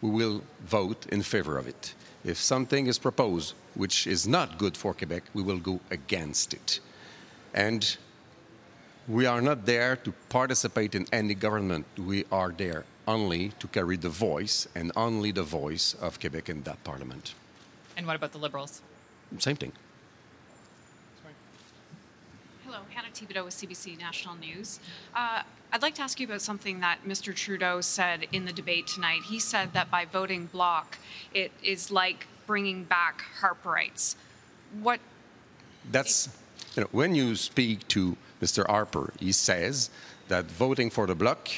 we will vote in favor of it. If something is proposed which is not good for Quebec, we will go against it. And we are not there to participate in any government. We are there only to carry the voice and only the voice of Quebec in that parliament.
And what about the Liberals?
Same thing.
Hello, Hannah Thibodeau with CBC National News. Uh, I'd like to ask you about something that Mr. Trudeau said in the debate tonight. He said that by voting block, it is like bringing back Harperites. What?
That's you know, when you speak to Mr. Harper, he says that voting for the bloc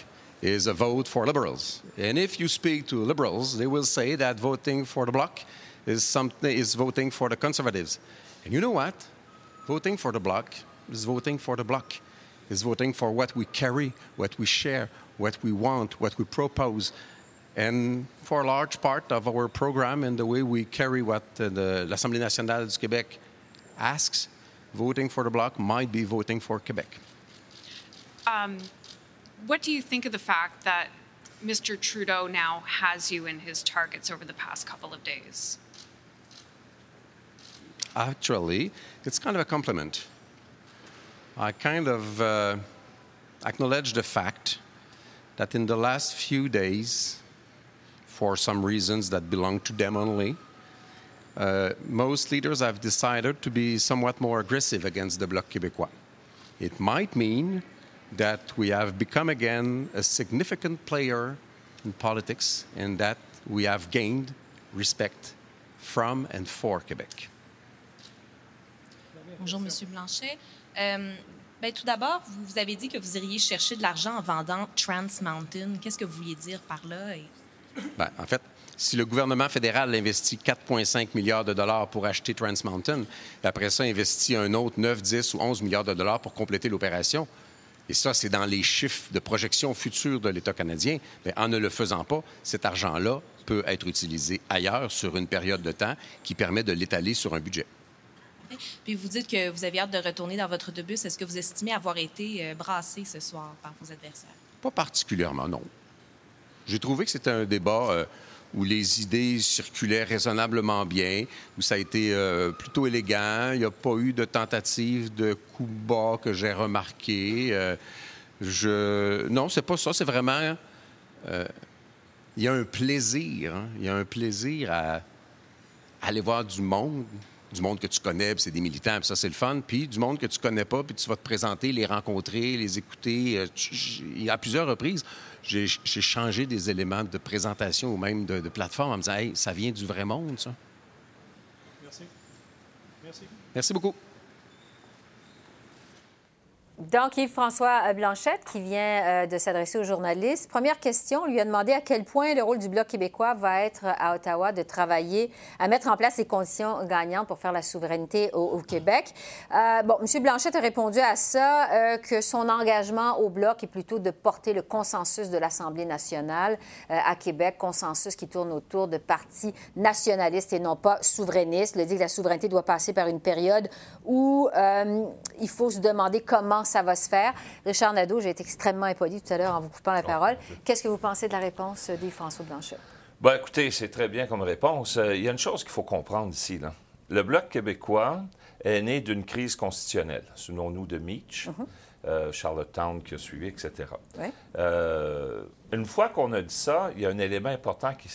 is a vote for liberals. And if you speak to liberals, they will say that voting for the bloc is something is voting for the conservatives. And you know what? Voting for the bloc is voting for the bloc is voting for what we carry, what we share, what we want, what we propose. And for a large part of our program and the way we carry what uh, the l'Assemblée nationale du Québec asks, voting for the bloc might be voting for Quebec.
Um, what do you think of the fact that Mr. Trudeau now has you in his targets over the past couple of days?
Actually, it's kind of a compliment. I kind of uh, acknowledge the fact that in the last few days, for some reasons that belong to them only, uh, most leaders have decided to be somewhat more aggressive against the Bloc Québécois. It might mean that we have become again a significant player in politics and that we have gained respect from and for Quebec.
Bonjour, Monsieur Blanchet. Euh, ben, tout d'abord, vous avez dit que vous iriez chercher de l'argent en vendant Trans Mountain. Qu'est-ce que vous vouliez dire par là?
Ben, en fait, si le gouvernement fédéral investit 4,5 milliards de dollars pour acheter Trans Mountain, et après ça investit un autre 9, 10 ou 11 milliards de dollars pour compléter l'opération, et ça, c'est dans les chiffres de projection future de l'État canadien, mais en ne le faisant pas, cet argent-là peut être utilisé ailleurs sur une période de temps qui permet de l'étaler sur un budget.
Puis vous dites que vous avez hâte de retourner dans votre autobus. Est-ce que vous estimez avoir été euh, brassé ce soir par vos adversaires?
Pas particulièrement, non. J'ai trouvé que c'était un débat euh, où les idées circulaient raisonnablement bien, où ça a été euh, plutôt élégant. Il n'y a pas eu de tentative de coup bas que j'ai remarqué. je... Non, c'est pas ça. C'est vraiment... Il y a un plaisir. Hein. Il y a un plaisir à aller voir du monde, du monde que tu connais, puis c'est des militants, puis ça, c'est le fun. Puis du monde que tu connais pas, puis tu vas te présenter, les rencontrer, les écouter. Euh, il y a plusieurs reprises, j'ai changé des éléments de présentation ou même de, de plateforme en me disant, hey, ça vient du vrai monde, ça.
Merci. Merci.
Merci beaucoup.
Donc, Yves-François Blanchette, qui vient euh, de s'adresser aux journalistes. Première question, on lui a demandé à quel point le rôle du Bloc québécois va être à Ottawa de travailler à mettre en place les conditions gagnantes pour faire la souveraineté au, Québec. Euh, bon, M. Blanchette a répondu à ça euh, que son engagement au Bloc est plutôt de porter le consensus de l'Assemblée nationale à Québec, consensus qui tourne autour de partis nationalistes et non pas souverainistes. Il dit que la souveraineté doit passer par une période où il faut se demander comment ça va se faire. Richard Nadeau, j'ai été extrêmement impoli tout à l'heure en vous coupant la parole. Qu'est-ce que vous pensez de la réponse des François Blanchet?
Bien, écoutez, c'est très bien comme réponse. Euh, il y a une chose qu'il faut comprendre ici. Là. Le Bloc québécois est né d'une crise constitutionnelle, souvenons-nous de Mitch. Mhm. euh, Charlottetown qui a suivi, etc. Euh, une fois qu'on a dit ça, il y a un élément important qui,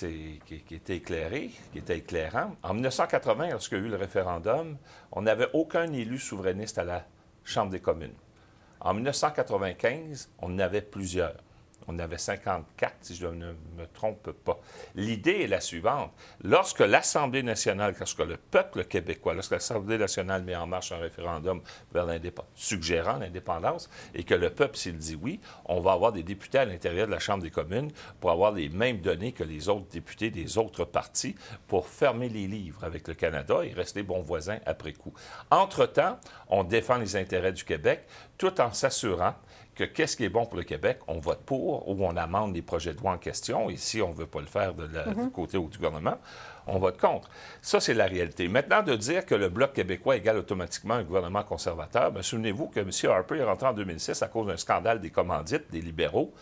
qui, qui était éclairé, qui était éclairant. En 1980, lorsqu'il y a eu le référendum, on n'avait aucun élu souverainiste à la Chambre des communes. En 1995, on en avait plusieurs. On avait 54, si je ne me trompe pas. L'idée est la suivante. Lorsque l'Assemblée nationale, lorsque le peuple québécois, lorsque l'Assemblée nationale met en marche un référendum vers suggérant l'indépendance, et que le peuple, s'il dit oui, on va avoir des députés à l'intérieur de la Chambre des communes pour avoir les mêmes données que les autres députés des autres partis pour fermer les livres avec le Canada et rester bons voisins après coup. Entre-temps, on défend les intérêts du Québec tout en s'assurant que qu'est-ce qui est bon pour le Québec, on vote pour ou on amende les projets de loi en question. Et si on ne veut pas le faire de du mhm. côté du gouvernement, on vote contre. Ça, c'est la réalité. Maintenant, de dire que le Bloc québécois égale automatiquement un gouvernement conservateur, bien, souvenez-vous que M. Harper est rentré en 2006 à cause d'un scandale des commandites des libéraux.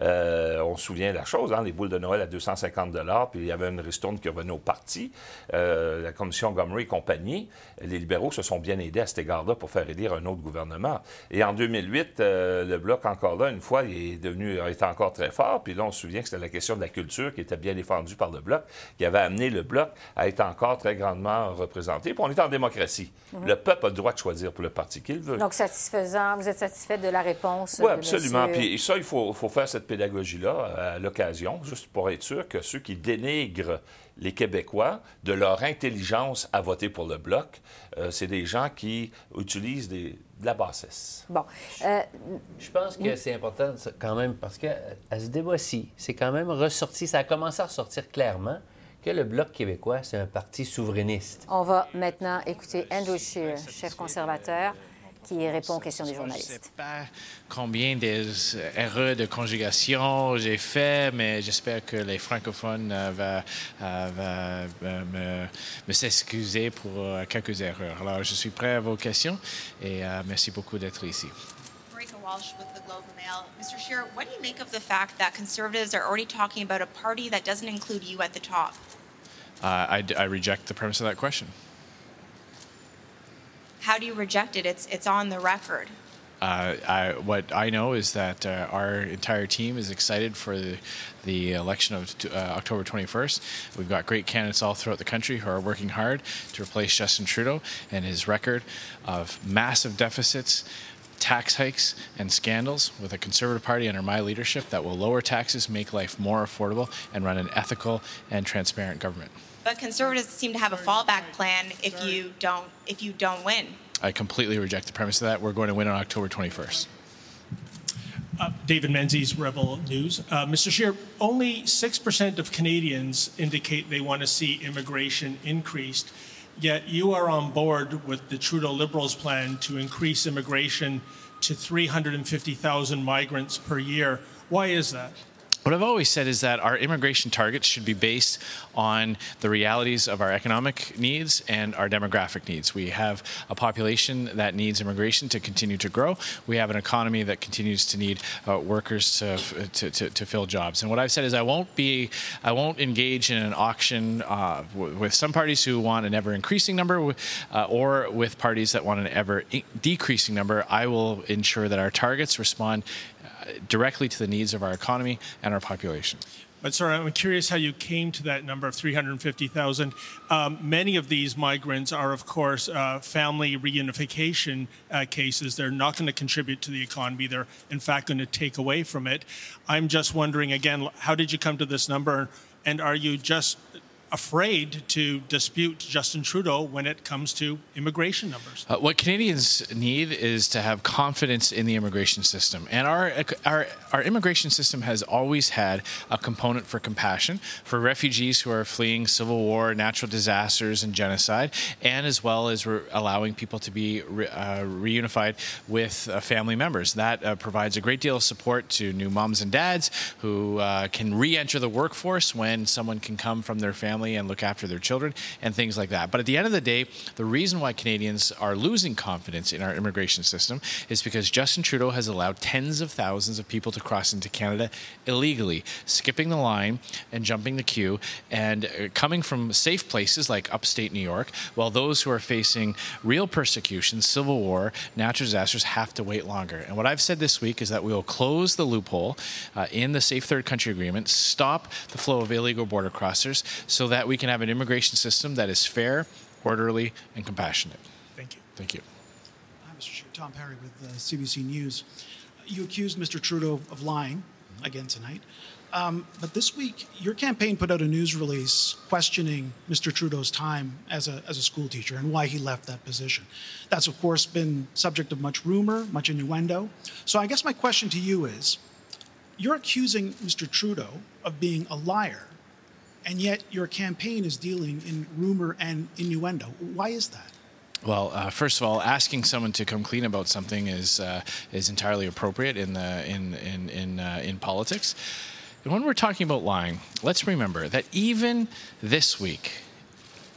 Euh, on se souvient de la chose, hein, les boules de Noël à 250 puis il y avait une ristourne qui revenait au parti, euh, la commission Gomery et compagnie. Les libéraux se sont bien aidés à cet égard-là pour faire élire un autre gouvernement. Et en 2008, euh, le Bloc, encore là, une fois, il est devenu, été encore très fort. Puis là, on se souvient que c'était la question de la culture qui était bien défendue par le Bloc, qui avait amené le Bloc être encore très grandement représenté. Puis on est en démocratie. Mhm. Le peuple a le droit de choisir pour le parti qu'il veut.
Donc, satisfaisant, vous êtes satisfait de la réponse?
Oui, absolument. Puis ça, il faut, faut faire cette pédagogie-là à l'occasion, juste pour être sûr que ceux qui dénigrent les Québécois de leur intelligence à voter pour le Bloc, euh, c'est des gens qui utilisent des, de la bassesse.
Bon. Euh,
Je pense que c'est important quand même parce que à ce débat-ci, c'est quand même ressorti, ça a commencé à ressortir clairement que le Bloc québécois, c'est un parti souverainiste.
On va maintenant écouter Andrew Scheer, chef conservateur qui répond aux questions des journalistes. Je ne sais
pas combien d'erreurs de conjugation j'ai fait, mais j'espère que les francophones euh, vont euh, me, me s'excuser pour euh, quelques erreurs. Alors, je suis prêt à vos questions et merci beaucoup d'être ici.
Walsh with the Globe and Mail. Mr. Scheer, what do you make of the fact that conservatives are already talking about a party that doesn't include you at the top?
Uh, I, I reject the premise of that question.
How do you reject it? It's it's on the record.
Uh, I, what I know is that uh, our entire team is excited for the, the election of uh, October 21st. We've got great candidates all throughout the country who are working hard to replace Justin Trudeau and his record of massive deficits, tax hikes, and scandals with a Conservative Party under my leadership that will lower taxes, make life more affordable, and run an ethical and transparent government.
But conservatives seem to have a fallback plan if you don't if you don't win.
I completely reject the premise of that. We're going to win on October 21st.
Uh, David Menzies, Rebel News. Uh, Mr. Scheer, only 6% of Canadians indicate they want to see immigration increased, yet you are on board with the Trudeau Liberals' plan to increase immigration to 350,000 migrants per year. Why is that?
What I've always said is that our immigration targets should be based on the realities of our economic needs and our demographic needs. We have a population that needs immigration to continue to grow. We have an economy that continues to need uh, workers to, to, to, to, fill jobs. And what I've said is I won't be, I won't engage in an auction uh, with some parties who want an ever increasing number uh, or with parties that want an ever decreasing number. I will ensure that our targets respond directly to the needs of our economy and our population.
But, sir, I'm curious how you came to that number of 350,000. Um, many of these migrants are, of course, uh, family reunification uh, cases. They're not going to contribute to the economy. They're, in fact, going to take away from it. I'm just wondering, again, how did you come to this number? And are you just afraid to dispute Justin Trudeau when it comes to immigration numbers.
Uh, what Canadians need is to have confidence in the immigration system, and our our our immigration system has always had a component for compassion for refugees who are fleeing civil war, natural disasters, and genocide, and as well as re- allowing people to be re- uh, reunified with uh, family members. That uh, provides a great deal of support to new moms and dads who uh, can re-enter the workforce when someone can come from their family family and look after their children and things like that. But at the end of the day, the reason why Canadians are losing confidence in our immigration system is because Justin Trudeau has allowed tens of thousands of people to cross into Canada illegally, skipping the line and jumping the queue and uh, coming from safe places like upstate New York, while those who are facing real persecution, civil war, natural disasters have to wait longer. And what I've said this week is that we will close the loophole uh, in the Safe Third Country Agreement, stop the flow of illegal border crossers, so that we can have an immigration system that is fair, orderly, and compassionate.
Thank you.
Thank you.
Hi, Mr. Chair. Tom Perry with uh, CBC News. You accused Mr. Trudeau of lying again tonight. Um, but this week, your campaign put out a news release questioning Mr. Trudeau's time as a, as a school teacher and why he left that position. That's, of course, been subject of much rumor, much innuendo. So I guess my question to you is you're accusing Mr. Trudeau of being a liar, and yet your campaign is dealing in rumor and innuendo. Why is that?
Well, uh, first of all, asking someone to come clean about something is uh, is entirely appropriate in the in in in, uh, in politics. And when we're talking about lying, let's remember that even this week,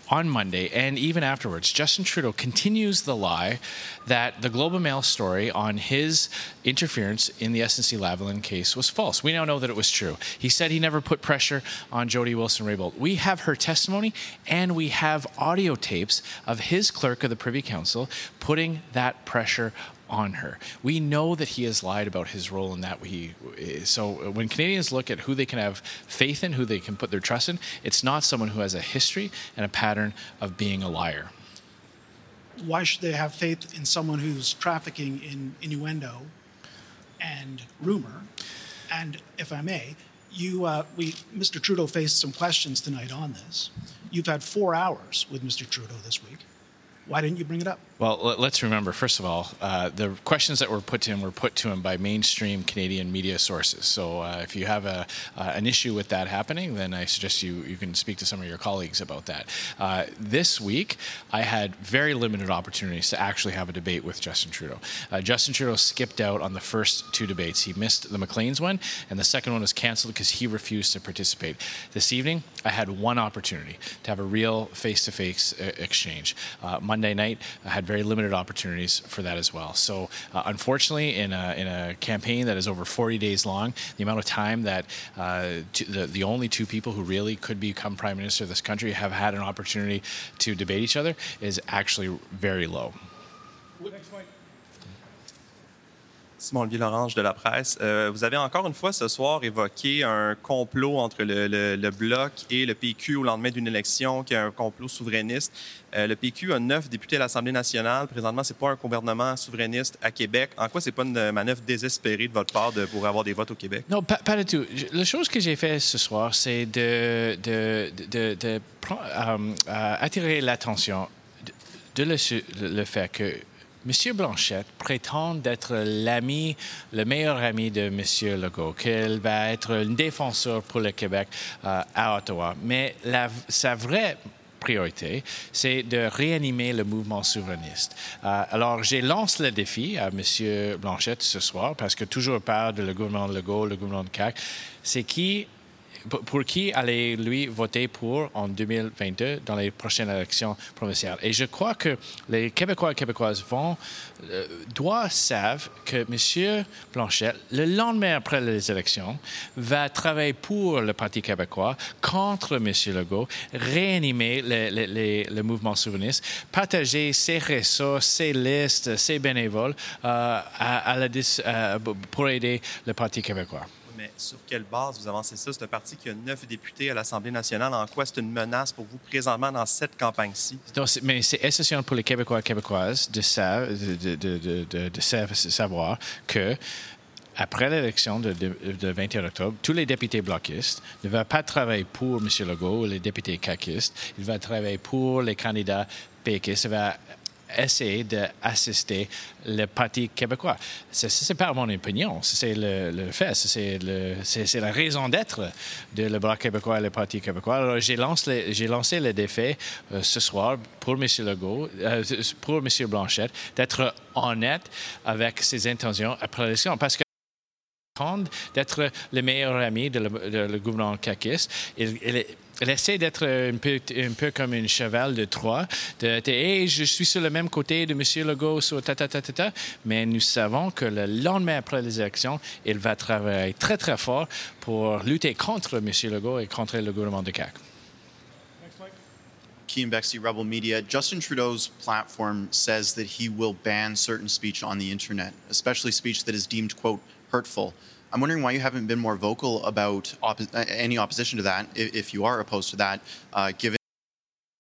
on Monday and even afterwards, Justin Trudeau continues the lie that the Globe and Mail story on his interference in the SNC-Lavalin case was false. We now know that it was true. He said he never put pressure on Jody Wilson-Raybould. We have her testimony and we have audio tapes of his clerk of the Privy Council putting that pressure on her. We know that he has lied about his role in that. He, so when Canadians look at who they can have faith in, who they can put their trust in, it's not someone who has a history and a pattern of being a liar.
Why should they have faith in someone who's trafficking in innuendo and rumor? And if I may, you, uh, we, Mr. Trudeau faced some questions tonight on this. You've had four hours with Mr. Trudeau this week. Why didn't you bring it up?
Well, let's remember, first of all, uh, the questions that were put to him were put to him by mainstream Canadian media sources. So uh, if you have a, uh, an issue with that happening, then I suggest you, you can speak to some of your colleagues about that. Uh, this week, I had very limited opportunities to actually have a debate with Justin Trudeau. Uh, Justin Trudeau skipped out on the first two debates. He missed the McLean's one, and the second one was canceled because he refused to participate. This evening, I had one opportunity to have a real face to face exchange. Uh, Monday night, I had very limited opportunities for that as well. So, uh, unfortunately, in a, in a campaign that is over 40 days long, the amount of time that uh, the, the only two people who really could become prime minister of this country have had an opportunity to debate each other is actually very low.
Simon Olivier Lorange de la presse. Euh, vous avez encore une fois ce soir évoqué un complot entre le, Bloc et le PQ au lendemain d'une élection qui est un complot souverainiste. Euh, le PQ a neuf députés à l'Assemblée nationale. Présentement, c'est pas un gouvernement souverainiste à Québec. En quoi c'est pas une manœuvre désespérée de votre part pour avoir des votes au Québec?
Non, pas, du tout. La chose que j'ai fait ce soir, c'est de, euh, attirer l'attention de, le fait que M. Blanchette prétend être l'ami, le meilleur ami de M. Legault, qu'il va être un défenseur pour le Québec euh, à Ottawa. Mais sa vraie priorité, c'est de réanimer le mouvement souverainiste. Euh, alors, j'ai lancé le défi à M. Blanchette ce soir, parce que toujours parle de le gouvernement Legault, le gouvernement de CAQ. C'est qui pour qui allez-lui voter pour en 2022 dans les prochaines élections provinciales? Et je crois que les Québécois et Québécoises vont, euh, doivent savent que M. Blanchet, le lendemain après les élections, va travailler pour le Parti québécois contre M. Legault, réanimer le, mouvement souverainiste, partager ses réseaux, ses listes, ses bénévoles euh, euh, pour aider le Parti québécois
mais sur quelle base vous avancez ça? C'est un parti qui a neuf députés à l'Assemblée nationale. En quoi c'est une menace pour vous présentement dans cette campagne-ci?
Mais c'est essentiel pour les Québécois et Québécoises de, savoir que après l'élection de, 21 octobre, tous les députés bloquistes ne vont pas travailler pour M. Legault ou les députés caquistes. Ils vont travailler pour les candidats péquistes essayer d'assister le Parti québécois. Ce n'est pas mon opinion, c'est le, fait, c'est la raison d'être de le Bloc québécois et le Parti québécois. Alors, j'ai lancé, le défi euh, ce soir pour M. Legault, euh, pour M. Blanchette, d'être honnête avec ses intentions après l'élection. Parce que d'être le meilleur ami de le, gouvernement caquiste. Elle essaie d'être un peu, un peu comme une cheval de Troie. De, de je suis sur le même côté de M. Legault, sur ta, ta, ta, ta, ta. Mais nous savons que le lendemain après les élections, il va travailler très, très fort pour lutter contre M. Legault et contre le gouvernement de CAQ.
Keem Bexley, Rebel Media. Justin Trudeau's platform says that he will ban certain speech on the internet, especially speech that is deemed, quote, hurtful. I'm wondering why you haven't been more vocal about uh, any opposition to that, if, if, you are opposed to that, uh, given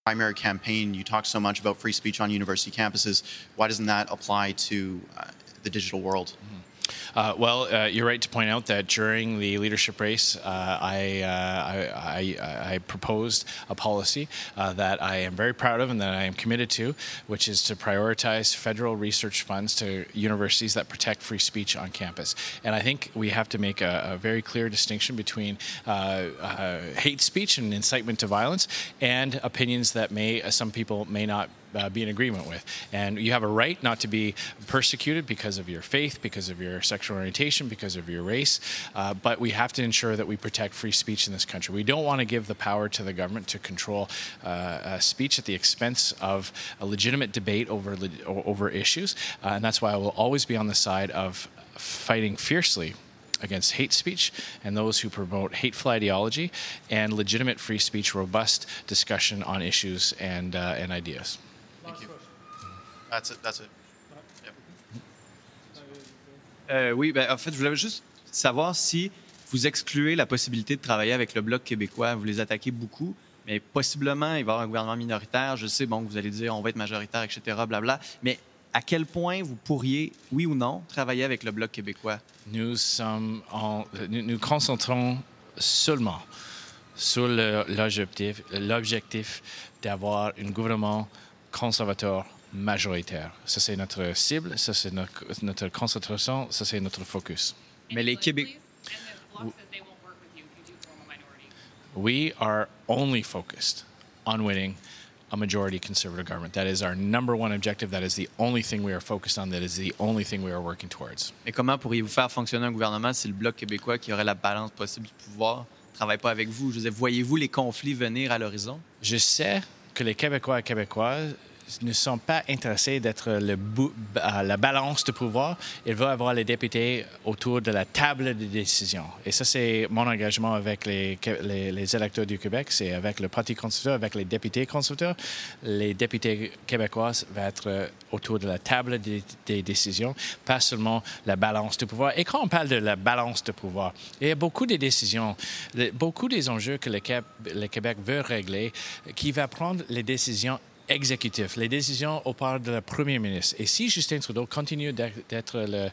primary campaign, you talk so much about free speech on university campuses. Why doesn't that apply to uh, the digital world? Mm-hmm.
Uh, well, uh, you're right to point out that during the leadership race, uh, I, uh, I, I, I, proposed a policy uh, that I am very proud of and that I am committed to, which is to prioritize federal research funds to universities that protect free speech on campus. And I think we have to make a, a very clear distinction between uh, hate speech and incitement to violence and opinions that may some people may not uh, be in agreement with. And you have a right not to be persecuted because of your faith, because of your sexual orientation, because of your race. Uh, but we have to ensure that we protect free speech in this country. We don't want to give the power to the government to control uh, uh speech at the expense of a legitimate debate over over issues. Uh, and that's why I will always be on the side of fighting fiercely against hate speech and those who promote hateful ideology and legitimate free speech, robust discussion on issues and, uh, and ideas.
That's it. That's it.
Euh, oui, ben, en fait, je voulais juste savoir si vous excluez la possibilité de travailler avec le Bloc québécois. Vous les attaquez beaucoup, mais possiblement, il va y avoir un gouvernement minoritaire. Je sais, bon, vous allez dire, on va être majoritaire, etc., blabla. Mais à quel point vous pourriez, oui ou non, travailler avec le Bloc québécois?
Nous, sommes en, nous, nous concentrons seulement sur l'objectif d'avoir un gouvernement conservateur majoritaire. Ça, c'est notre cible, ça, c'est notre, notre, concentration, ça, c'est notre focus.
Mais les Québécois...
We are only focused on winning a majority conservative government. That is our number one objective. That is the only thing we are focused on. That is the only thing we are working towards.
Et comment pourriez-vous faire fonctionner un gouvernement si le Bloc québécois, qui aurait la balance possible du pouvoir, ne travaille pas avec vous? Je voyez-vous les conflits venir à l'horizon?
Je sais que les Québécois et Québécoises ne sont pas intéressés d'être le la balance de pouvoir. Ils veulent avoir les députés autour de la table de décision. Et ça, c'est mon engagement avec les, électeurs du Québec. C'est avec le Parti conservateur, avec les députés conservateurs. Les députés québécois vont être autour de la table des, décisions, pas seulement la balance de pouvoir. Et quand on parle de la balance de pouvoir, il y a beaucoup de décisions, beaucoup des enjeux que le, Québec veut régler, qui va prendre les décisions exécutif, les décisions au part de la Premier ministre. Et si Justin Trudeau continue d'être le,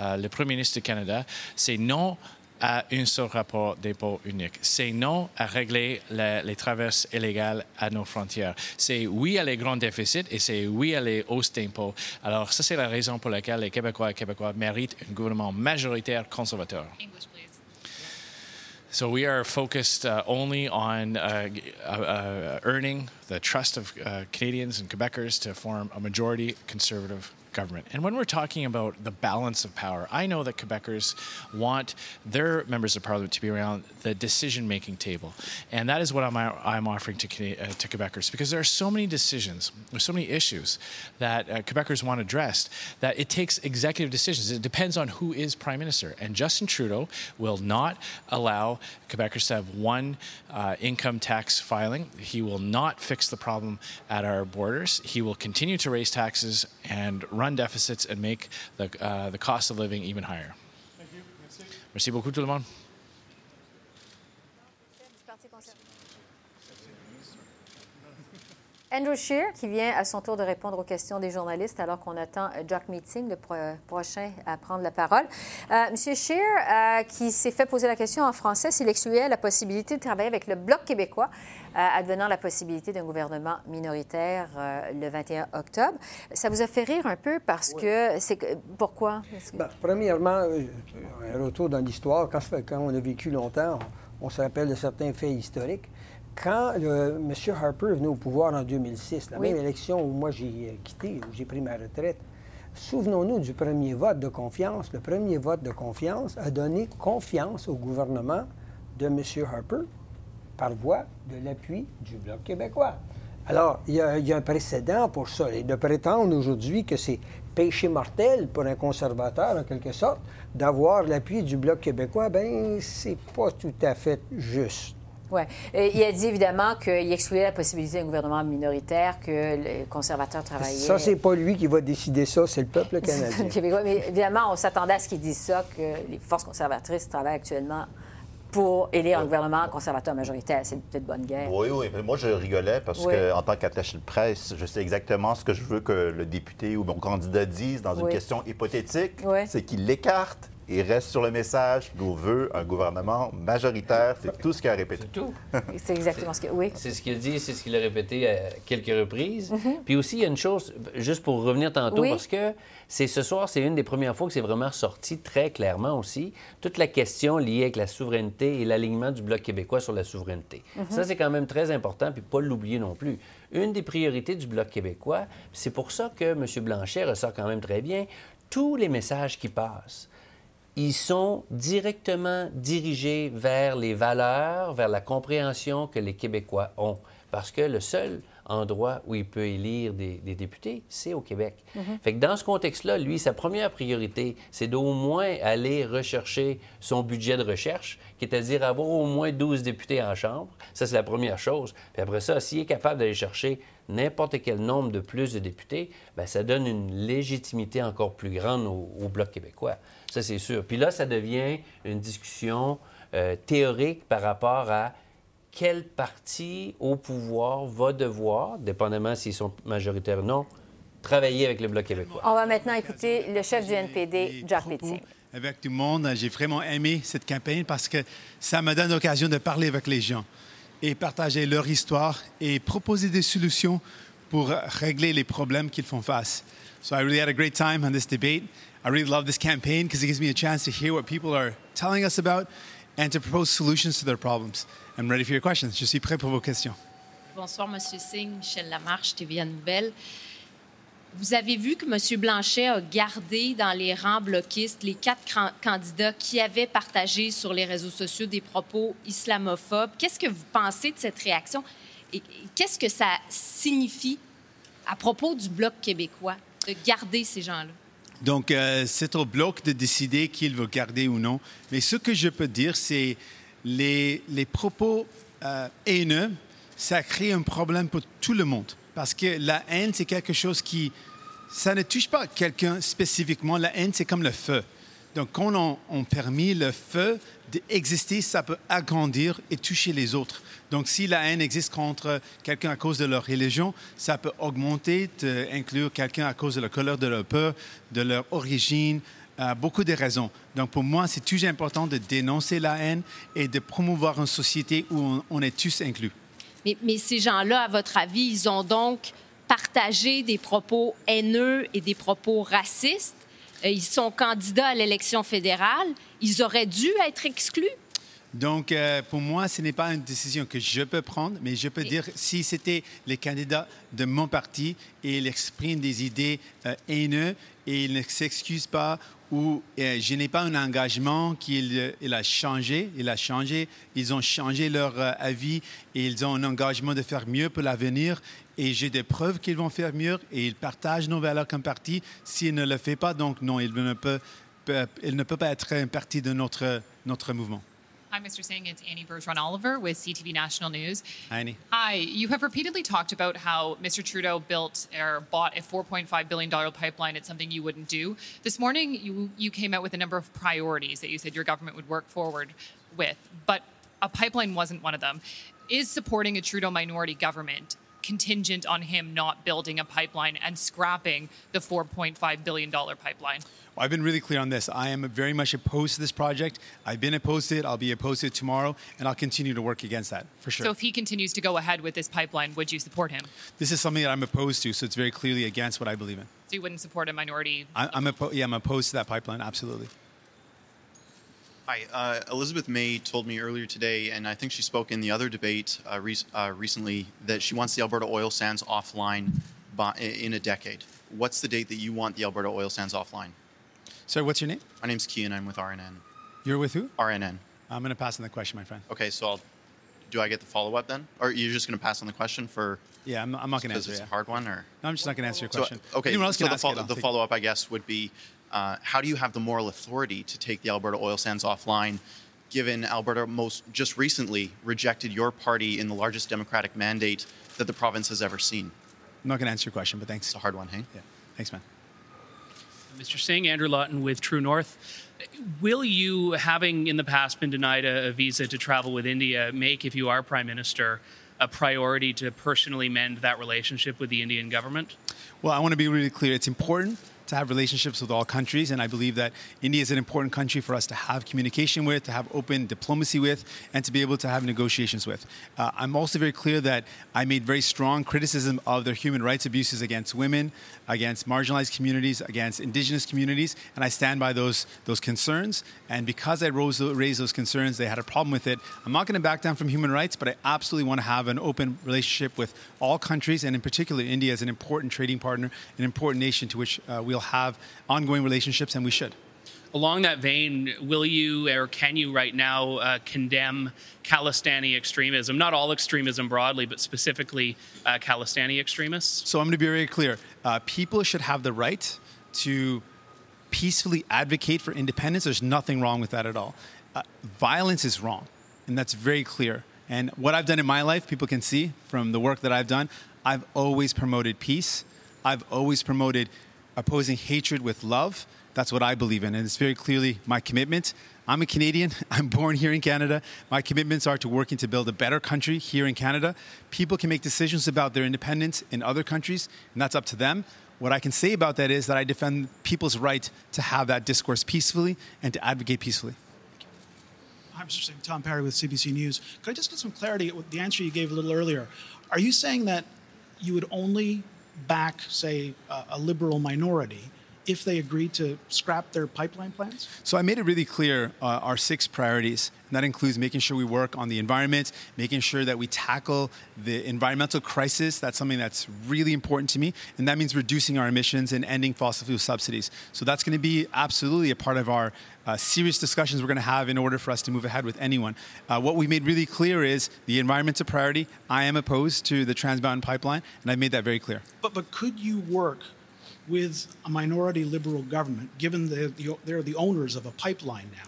euh, le Premier ministre du Canada, c'est non à un seul rapport d'impôt unique. C'est non à régler les traverses illégales à nos frontières. C'est oui à les grands déficits et c'est oui à les hausses d'impôts. Alors, ça, c'est la raison pour laquelle les Québécois et Québécois méritent un gouvernement majoritaire conservateur. So we are focused uh, only on uh, uh, uh earning the trust of Canadians and Quebecers to form a majority conservative government. And when we're talking about the balance of power, I know that Quebecers want their members of parliament to be around the decision making table. And that is what I'm, I'm offering to, uh, to Quebecers because there are so many decisions, there's so many issues that uh, Quebecers want addressed that it takes executive decisions. It depends on who is prime minister. And Justin Trudeau will not allow Quebecers to have one uh, income tax filing. He will not fix the problem at our borders. He will continue to raise taxes and run deficits and make the, uh, the cost of living even higher. Thank you. Merci. Merci beaucoup tout le monde.
Andrew Scheer, qui vient à son tour de répondre aux questions des journalistes alors qu'on attend euh, Jack Meeting, le prochain à prendre la parole. Euh, Monsieur Scheer, euh, qui s'est fait poser la question en français s'il excluait la possibilité de travailler avec le Bloc québécois, advenant la possibilité d'un gouvernement minoritaire le 21 octobre. Ça vous a fait rire un peu parce que c'est pourquoi?
Ben, Premièrement, un retour dans l'histoire. Quand, quand, on a vécu longtemps, on, on se rappelle de certains faits historiques quand M. Harper est venu au pouvoir en 2006, la même élection où moi j'ai euh, quitté, où j'ai pris ma retraite, souvenons-nous du premier vote de confiance. Le premier vote de confiance a donné confiance au gouvernement de M. Harper par voie de l'appui du Bloc québécois. Alors, il y, a, un précédent pour ça. Et de prétendre aujourd'hui que c'est péché mortel pour un conservateur, en quelque sorte, d'avoir l'appui du Bloc québécois, ben c'est pas tout à fait juste.
Oui. Il a dit évidemment qu'il excluait la possibilité d'un gouvernement minoritaire, que les conservateurs travaillaient.
Ça, c'est pas lui qui va décider ça, c'est le peuple canadien.
Mais évidemment, on s'attendait à ce qu'il dise ça, que les forces conservatrices travaillent actuellement pour élire un gouvernement conservateur majoritaire. C'est une petite bonne guerre.
Oui, oui. Moi, je rigolais parce qu'en tant qu'attaché de presse, je sais exactement ce que je veux que le député ou mon candidat dise dans une question hypothétique. C'est qu'il l'écarte il reste sur le message. Nous veut un gouvernement majoritaire. C'est tout ce qu'il a répété.
C'est tout. c'est exactement ce qu'il oui.
C'est ce qu'il dit, c'est ce qu'il a répété à quelques reprises. Mm-hmm. Puis aussi, il y a une chose, juste pour revenir tantôt, parce que c'est ce soir, c'est une des premières fois que c'est vraiment sorti très clairement aussi, toute la question liée avec la souveraineté et l'alignement du Bloc québécois sur la souveraineté. Mm-hmm. Ça, c'est quand même très important, puis pas l'oublier non plus. Une des priorités du Bloc québécois, c'est pour ça que M. Blanchet ressort quand même très bien, tous les messages qui passent ils sont directement dirigés vers les valeurs, vers la compréhension que les Québécois ont. Parce que le seul endroit où il peut élire des, députés, c'est au Québec. Mhm. Fait que dans ce contexte-là, lui, sa première priorité, c'est d'au moins aller rechercher son budget de recherche, qui est à dire avoir au moins 12 députés en Chambre. Ça, c'est la première chose. Puis après ça, s'il est capable d'aller chercher n'importe quel nombre de plus de députés, bien, ça donne une légitimité encore plus grande au Bloc québécois. Ça, c'est sûr. Puis là, ça devient une discussion euh, théorique par rapport à quel parti au pouvoir va devoir, dépendamment s'ils sont majoritaires ou non, travailler avec le Bloc québécois.
On va maintenant écouter le chef du NPD, Jack.
Avec tout le monde, j'ai vraiment aimé cette campagne parce que ça me donne l'occasion de parler avec les gens et partager leur histoire et proposer des solutions pour régler les problèmes qu'ils font face. So I really had a great time on this debate. I really love this campaign because it gives me a chance to hear what people are telling us about and to propose solutions to their problems. I'm ready for your questions. Je suis prêt pour vos questions.
Bonsoir, M. Singh, Michel Lamarche, TVA Nouvelle. Vous avez vu que M. Blanchet a gardé dans les rangs bloquistes les quatre candidats qui avaient partagé sur les réseaux sociaux des propos islamophobes. Qu'est-ce que vous pensez de cette réaction? Et qu'est-ce que ça signifie à propos du Bloc québécois de garder ces gens-là?
Donc, euh, c'est au bloc de décider qui il veut garder ou non. Mais ce que je peux dire, c'est les, les propos euh, haineux, ça crée un problème pour tout le monde. Parce que la haine, c'est quelque chose qui... Ça ne touche pas quelqu'un spécifiquement. La haine, c'est comme le feu. Donc, quand on, on permet le feu d'exister, ça peut agrandir et toucher les autres. Donc, si la haine existe contre quelqu'un à cause de leur religion, ça peut augmenter, inclure quelqu'un à cause de la couleur de leur peur, de leur origine, euh, beaucoup de raisons. Donc, pour moi, c'est toujours important de dénoncer la haine et de promouvoir une société où on, est tous inclus.
Mais, mais ces gens-là, à votre avis, ils ont donc partagé des propos haineux et des propos racistes? Euh, ils sont candidats à l'élection fédérale. Ils auraient dû être exclus?
Donc, euh, pour moi, ce n'est pas une décision que je peux prendre, mais je peux dire si c'était les candidats de mon parti et ils expriment des idées euh, haineuses et ils ne s'excusent pas ou euh, je n'ai pas un engagement qu'il il a changé, il a changé, ils ont changé leur avis et ils ont un engagement de faire mieux pour l'avenir et j'ai des preuves qu'ils vont faire mieux et ils partagent nos valeurs comme parti. S'ils ne le font pas, donc non, il ne peut pas être un parti de notre mouvement.
Hi, Mr. Singh. It's Annie Bergeron Oliver with CTV National News.
Hi, Annie.
Hi. You have repeatedly talked about how Mr. Trudeau built or bought a $4.5 billion pipeline. It's something you wouldn't do. This morning, you, you came out with a number of priorities that you said your government would work forward with, but a pipeline wasn't one of them. Is supporting a Trudeau minority government contingent on him not building a pipeline and scrapping the $4.5 billion pipeline?
Well, I've been really clear on this. I am very much opposed to this project. I've been opposed to it. I'll be opposed to it tomorrow, and I'll continue to work against that for sure.
So, if he continues to go ahead with this pipeline, would you support him?
This is something that I'm opposed to, so it's very clearly against what I believe in.
So, you wouldn't support a minority?
I, am oppo- yeah, I'm opposed to that pipeline, absolutely.
Hi, uh, Elizabeth May told me earlier today, and I think she spoke in the other debate uh, re- uh, recently, that she wants the Alberta oil sands offline by, in a decade. What's the date that you want the Alberta oil sands offline?
So, what's your name?
My name's Kian. I'm with RNN.
You're with who?
RNN.
I'm going to pass on the question, my friend.
Okay, so I'll do I get the follow up then, or you're just going to pass on the question for?
Yeah, I'm, I'm not going to answer.
It's
yeah.
a hard one, or
no, I'm just not going to answer your question.
So, okay,
Anyone else
so
can
the,
ask
fo-
it,
the follow up, I guess, would be, uh, how do you have the moral authority to take the Alberta oil sands offline? Given Alberta most just recently rejected your party in the largest democratic mandate that the province has ever seen.
I'm not going to answer your question, but thanks.
It's a hard one, hey?
Yeah. Thanks, man.
Mr. Singh, Andrew Lawton with True North. Will you, having in the past been denied a, a visa to travel with India, make, if you are Prime Minister, a priority to personally mend that relationship with the Indian government?
Well, I want to be really clear. It's important to have relationships with all countries, and I believe that India is an important country for us to have communication with, to have open diplomacy with, and to be able to have negotiations with. Uh, I'm also very clear that I made very strong criticism of their human rights abuses against women, against marginalized communities, against indigenous communities, and I stand by those those concerns. And because I rose, raised those concerns, they had a problem with it. I'm not going to back down from human rights, but I absolutely want to have an open relationship with all countries, and in particular, India is an important trading partner, an important nation to which uh, we'll have ongoing relationships, and we should.
Along that vein, will you or can you right now uh, condemn Khalistani extremism? Not all extremism broadly, but specifically uh, Khalistani extremists?
So I'm going to be very clear. Uh, people should have the right to peacefully advocate for independence. There's nothing wrong with that at all. Uh, violence is wrong, and that's very clear. And what I've done in my life, people can see from the work that I've done, I've always promoted peace. I've always promoted opposing hatred with love. That's what I believe in, and it's very clearly my commitment. I'm a Canadian. I'm born here in Canada. My commitments are to working to build a better country here in Canada. People can make decisions about their independence in other countries, and that's up to them. What I can say about that is that I defend people's right to have that discourse peacefully and to advocate peacefully.
Hi, Mr. Singh. Tom Perry with CBC News. Could I just get some clarity with the answer you gave a little earlier? Are you saying that you would only back, say, a, a liberal minority if they agree to scrap their pipeline plans?
So I made it really clear uh, our six priorities. And that includes making sure we work on the environment, making sure that we tackle the environmental crisis. That's something that's really important to me. And that means reducing our emissions and ending fossil fuel subsidies. So that's going to be absolutely a part of our uh, serious discussions we're going to have in order for us to move ahead with anyone. Uh, what we made really clear is the environment's a priority. I am opposed to the Trans Mountain Pipeline, and I've made that very clear.
But, but could you work with a minority liberal government, given that the, they're the owners of a pipeline now?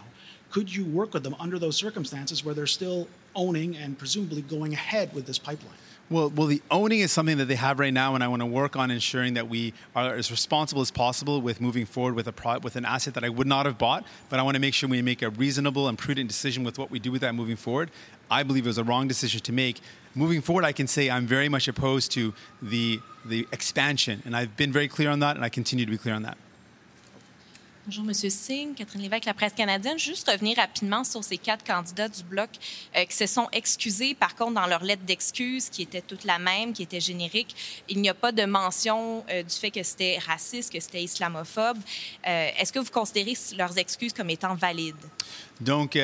Could you work with them under those circumstances where they're still owning and presumably going ahead with this pipeline?
Well, well, the owning is something that they have right now, and I want to work on ensuring that we are as responsible as possible with moving forward with a pro- with an asset that I would not have bought. But I want to make sure we make a reasonable and prudent decision with what we do with that moving forward. I believe it was a wrong decision to make. Moving forward, I can say I'm very much opposed to the the expansion, and I've been very clear on that, and I continue to be clear on that.
Bonjour, M. Singh. Catherine Lévesque, la presse canadienne. Juste revenir rapidement sur ces quatre candidats du Bloc euh, qui se sont excusés, par contre, dans leur lettre d'excuse, qui était toute la même, qui était générique. Il n'y a pas de mention euh, du fait que c'était raciste, que c'était islamophobe. Euh, Est-ce que vous considérez leurs excuses comme étant valides?
Donc,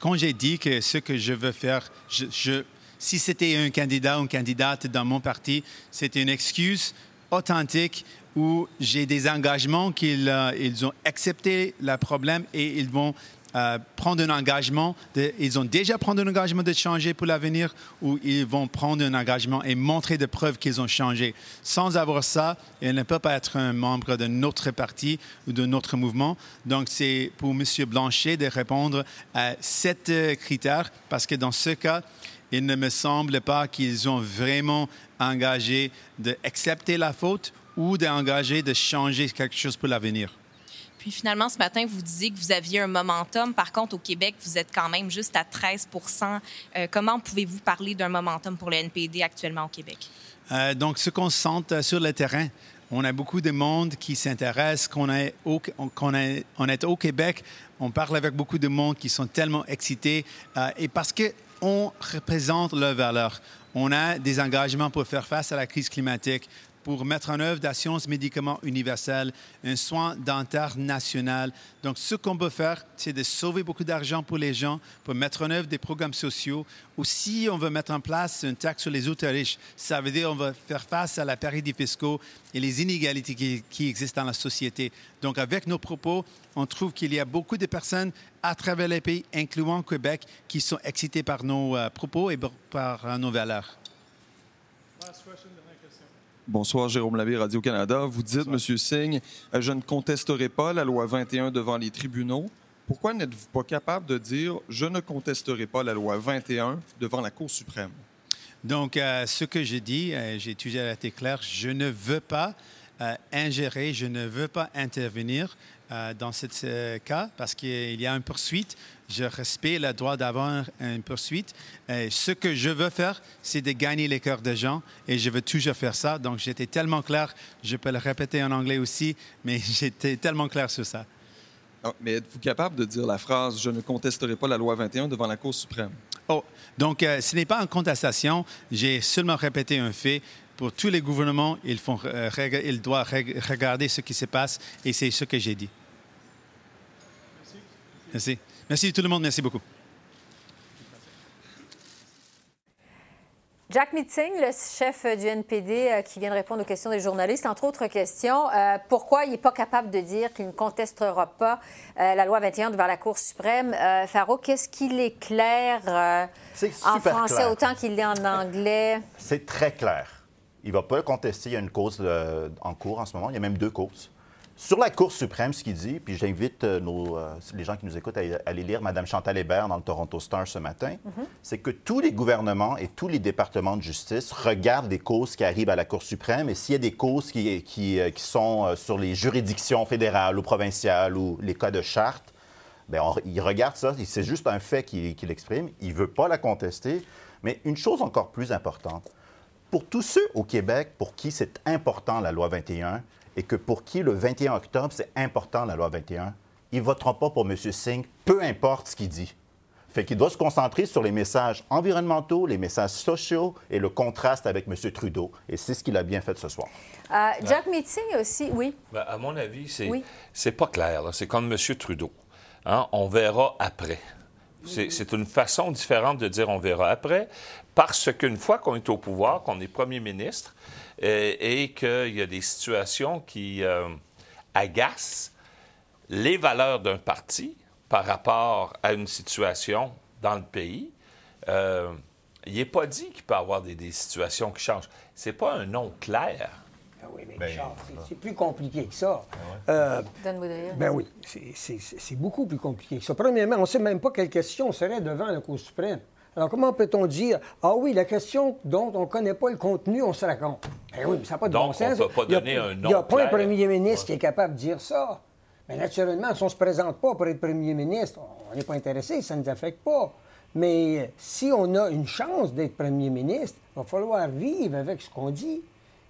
quand j'ai dit que ce que je veux faire, si c'était un candidat ou une candidate dans mon parti, c'était une excuse authentique où j'ai des engagements qu'ils euh, ont accepté le problème et ils vont euh, prendre un engagement. De, ils ont déjà pris un engagement de changer pour l'avenir ou ils vont prendre un engagement et montrer des preuves qu'ils ont changé. Sans avoir ça, ils ne peuvent pas être un membre de notre parti ou de notre mouvement. Donc, c'est pour M. Blanchet de répondre à cet euh, critère parce que dans ce cas, il ne me semble pas qu'ils ont vraiment engagé d'accepter la faute ou d'engager de changer quelque chose pour l'avenir?
Puis finalement, ce matin, vous disiez que vous aviez un momentum. Par contre, au Québec, vous êtes quand même juste à 13 euh, Comment pouvez-vous parler d'un momentum pour le NPD actuellement au Québec?
Euh, donc, ce qu'on sent sur le terrain, on a beaucoup de monde qui s'intéresse, qu'on est, au, qu'on est, on est au Québec, on parle avec beaucoup de monde qui sont tellement excités euh, et parce qu'on représente leurs valeurs. On a des engagements pour faire face à la crise climatique. Pour mettre en œuvre d'assurance médicaments universelle, un soin dentaire national. Donc, ce qu'on peut faire, c'est de sauver beaucoup d'argent pour les gens, pour mettre en œuvre des programmes sociaux. Ou si on veut mettre en place une taxe sur les ultra riches, ça veut dire qu'on va faire face à la paradis fiscaux et les inégalités qui, existent dans la société. Donc, avec nos propos, on trouve qu'il y a beaucoup de personnes à travers les pays, incluant Québec, qui sont excitées par nos euh, propos et par nos valeurs.
Bonsoir, Jérôme Labbé, Radio-Canada. Vous dites, M. Singh, euh, je ne contesterai pas la loi 21 devant les tribunaux. Pourquoi n'êtes-vous pas capable de dire je ne contesterai pas la loi 21 devant la Cour suprême?
Donc, euh, ce que j'ai dit, euh, j'ai toujours été clair, je ne veux pas ingérer, je ne veux pas intervenir dans ce cas parce qu'il y a une poursuite je respecte le droit d'avoir une poursuite. ce que je veux faire, c'est de gagner les cœurs des gens et je veux toujours faire ça. Donc, j'étais tellement clair, je peux le répéter en anglais aussi, mais j'étais tellement clair sur ça.
Ah, mais êtes-vous capable de dire la phrase Je ne contesterai pas la loi 21 devant la Cour suprême?
Oh, donc euh, ce n'est pas une contestation. J'ai seulement répété un fait. Pour tous les gouvernements, ils, font, euh, ils doivent regarder ce qui se passe et c'est ce que j'ai dit. Merci. Merci tout le monde. Merci beaucoup.
Jack Mitzing, le chef du NPD, euh, qui vient de répondre aux questions des journalistes, entre autres questions, euh, pourquoi il n'est pas capable de dire qu'il ne contestera pas euh, la loi 21 devant la Cour suprême? Faro, qu'est-ce qu'il est clair en français autant qu'il l'est en anglais?
C'est très clair. Il ne va pas le contester. Il y a une cause en cours en ce moment. Il y a même deux causes. Sur la Cour suprême, ce qu'il dit, puis j'invite euh, euh, les gens qui nous écoutent à, aller lire Mme Chantal Hébert dans le Toronto Star ce matin, mhm. c'est que tous les gouvernements et tous les départements de justice regardent les causes qui arrivent à la Cour suprême et s'il y a des causes qui, qui, euh, sont sur les juridictions fédérales ou provinciales ou les cas de charte, bien, il regarde ça, c'est juste un fait qu'il exprime, il ne veut pas la contester. Mais une chose encore plus importante, pour tous ceux au Québec pour qui c'est important la loi 21, et que pour qui le 21 octobre, c'est important, la loi 21, ils ne voteront pas pour M. Singh, peu importe ce qu'il dit. Fait qu'il doit se concentrer sur les messages environnementaux, les messages sociaux et le contraste avec M. Trudeau. Et c'est ce qu'il a bien fait ce soir.
Euh, Jack Meeting aussi, oui.
Ben, à mon avis, c'est c'est pas clair. C'est comme M. Trudeau. Hein? On verra après. C'est une façon différente de dire on verra après, parce qu'une fois qu'on est au pouvoir, qu'on est premier ministre, et, qu'il y a des situations qui euh, agacent les valeurs d'un parti par rapport à une situation dans le pays. Euh, il n'est pas dit qu'il peut y avoir des, situations qui changent. C'est pas un nom clair.
Ah oui, mais ben, c'est plus compliqué que ça. Ah euh, ben oui, c'est beaucoup plus compliqué que ça. Premièrement, on ne sait même pas quelle question serait devant la Cour suprême. Alors, comment peut-on dire, ah oui, la question dont on ne connaît pas le contenu, on se raconte? Eh oui, mais ça n'a pas de bon sens.
on ne peut pas donner un nom
Il n'y a pas un premier ministre qui est capable de dire ça. Mais naturellement, si on ne se présente pas pour être premier ministre, on n'est pas intéressé, ça ne nous affecte pas. Mais si on a une chance d'être premier ministre, il va falloir vivre avec ce qu'on dit.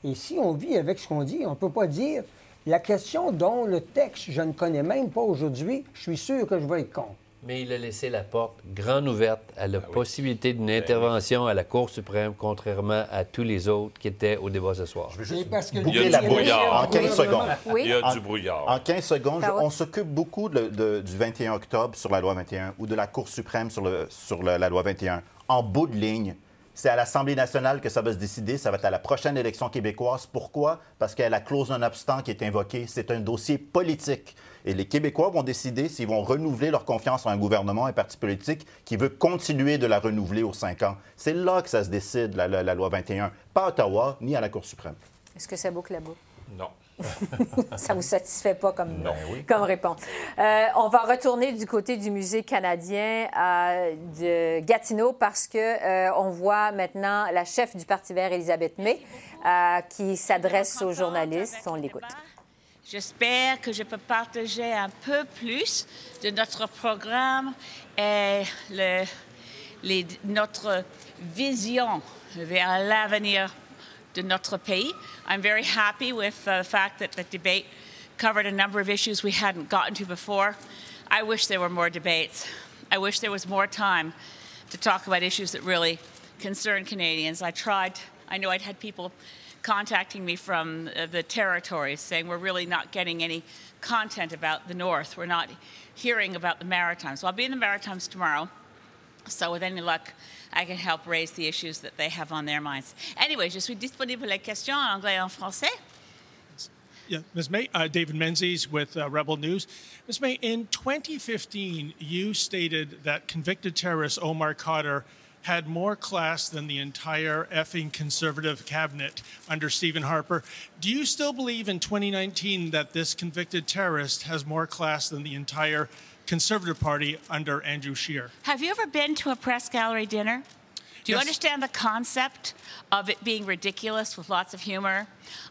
Et si on vit avec ce qu'on dit, on ne peut pas dire la question dont le texte, je ne connais même pas aujourd'hui, je suis sûr que je vais être contre.
Mais il a laissé la porte grande ouverte à la ah possibilité d'une ben intervention à la Cour suprême, contrairement à tous les autres qui étaient au débat ce soir.
Je veux juste il y a du brouillard. En 15 secondes.
Il y a du brouillard.
En 15 secondes, on s'occupe beaucoup du 21 octobre sur la loi 21 ou de la Cour suprême sur, le, sur la loi 21. En bout de ligne, c'est à l'Assemblée nationale que ça va se décider. Ça va être à la prochaine élection québécoise. Pourquoi? Parce qu'il y a la clause non-obstant qui est invoquée. C'est un dossier politique. Et les Québécois vont décider s'ils vont renouveler leur confiance en un gouvernement, un parti politique qui veut continuer de la renouveler aux cinq ans. C'est là que ça se décide, la, loi 21. Pas à Ottawa, ni à la Cour suprême.
Est-ce que c'est beau que là-bas?
Non.
ça ne vous satisfait pas comme, comme réponse. Euh, on va retourner du côté du Musée canadien de Gatineau parce que euh, on voit maintenant la chef du Parti vert, Elisabeth May, euh, qui s'adresse aux journalistes. On l'écoute.
J'espère que je peux partager un peu plus de notre programme et le, les, notre vision vers l'avenir de notre pays. I'm very happy with the fact that the debate covered a number of issues we hadn't gotten to before. I wish there were more debates. I wish there was more time to talk about issues that really concern Canadians. I tried I know I'd had people contacting me from uh, the territories saying we're really not getting any content about the North. We're not hearing about the Maritimes. So I'll be in the Maritimes tomorrow. So with any luck, I can help raise the issues that they have on their minds. Anyway, je suis disponible pour les questions en anglais et en français.
Yeah, Ms. May, uh, David Menzies with uh, Rebel News. Ms. May, in 2015, you stated that convicted terrorist Omar Khadr had more class than the entire effing conservative cabinet under Stephen Harper. Do you still believe in 2019 that this convicted terrorist has more class than the entire Conservative Party under Andrew Scheer?
Have you ever been to a press gallery dinner? Do you yes. understand the concept of it being ridiculous with lots of humor?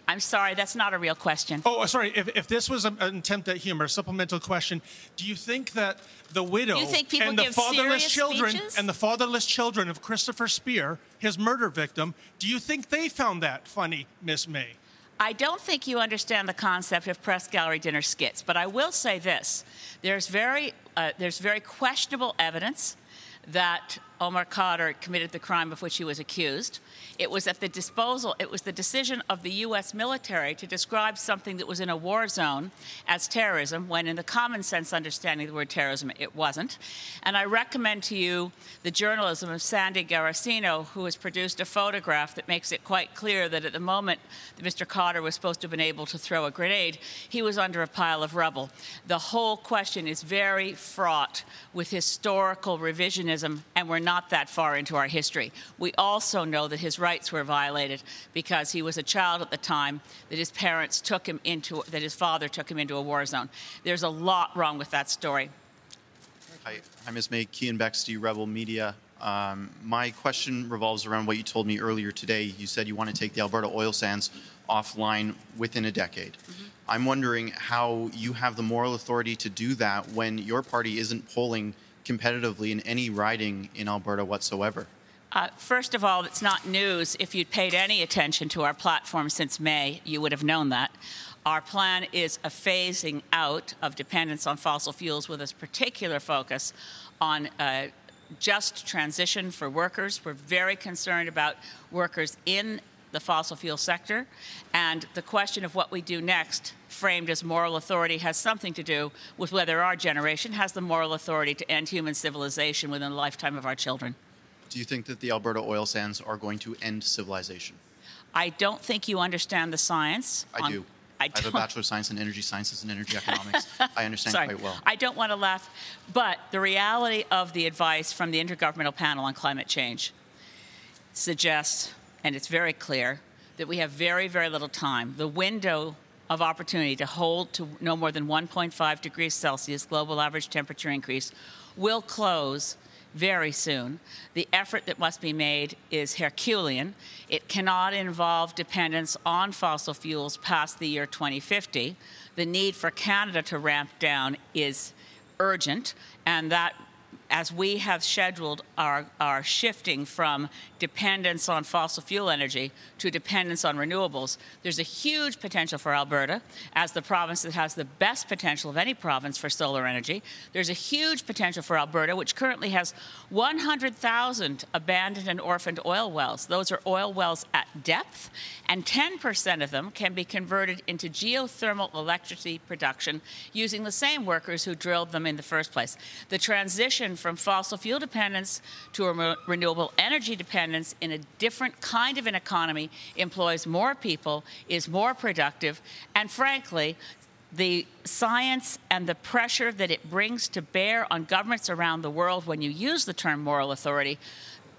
I'm sorry, that's not a real question.
Oh, sorry. If, if this was an attempt at humor, a supplemental question, do you think that the widow and the fatherless children
speeches?
and the fatherless children of Christopher Spear, his murder victim, do you think they found that funny, Miss May?
I don't think you understand the concept of press gallery dinner skits, but I will say this: there's very, uh, there's very questionable evidence that Omar Khadr committed the crime of which he was accused. It was at the disposal, it was the decision of the U.S. military to describe something that was in a war zone as terrorism, when in the common sense understanding of the word terrorism, it wasn't. And I recommend to you the journalism of Sandy Garossino, who has produced a photograph that makes it quite clear that at the moment that Mr. Cotter was supposed to have been able to throw a grenade, he was under a pile of rubble. The whole question is very fraught with historical revisionism, and we're not that far into our history. We also know that his rights were violated because he was a child at the time that his parents took him into, that his father took him into a war zone. There's a lot wrong with that story.
Hi, I'm Ms. May, Kean Bexty, Rebel Media. Um, my question revolves around what you told me earlier today. You said you want to take the Alberta oil sands offline within a decade. Mm-hmm. I'm wondering how you have the moral authority to do that when your party isn't polling competitively in any riding in Alberta whatsoever.
Uh, first of all, it's not news. If you'd paid any attention to our platform since May, you would have known that. Our plan is a phasing out of dependence on fossil fuels with a particular focus on uh, just transition for workers. We're very concerned about workers in the fossil fuel sector. And the question of what we do next, framed as moral authority, has something to do with whether our generation has the moral authority to end human civilization within the lifetime of our children.
Do you think that the Alberta oil sands are going to end civilization?
I don't think you understand the science.
I on, do. I, I, have a Bachelor of Science in Energy Sciences and Energy Economics. I understand
Sorry,
quite well.
I don't want to laugh, but the reality of the advice from the Intergovernmental Panel on Climate Change suggests, and it's very clear, that we have very, very little time. The window of opportunity to hold to no more than 1.5 degrees Celsius global average temperature increase will close very soon. The effort that must be made is Herculean. It cannot involve dependence on fossil fuels past the year 2050. The need for Canada to ramp down is urgent, and that as we have scheduled our, our shifting from dependence on fossil fuel energy to dependence on renewables, there's a huge potential for Alberta as the province that has the best potential of any province for solar energy. There's a huge potential for Alberta, which currently has 100,000 abandoned and orphaned oil wells. Those are oil wells at depth, and 10% of them can be converted into geothermal electricity production using the same workers who drilled them in the first place. The transition from fossil fuel dependence to a re- renewable energy dependence in a different kind of an economy employs more people, is more productive, and frankly, the science and the pressure that it brings to bear on governments around the world when you use the term moral authority,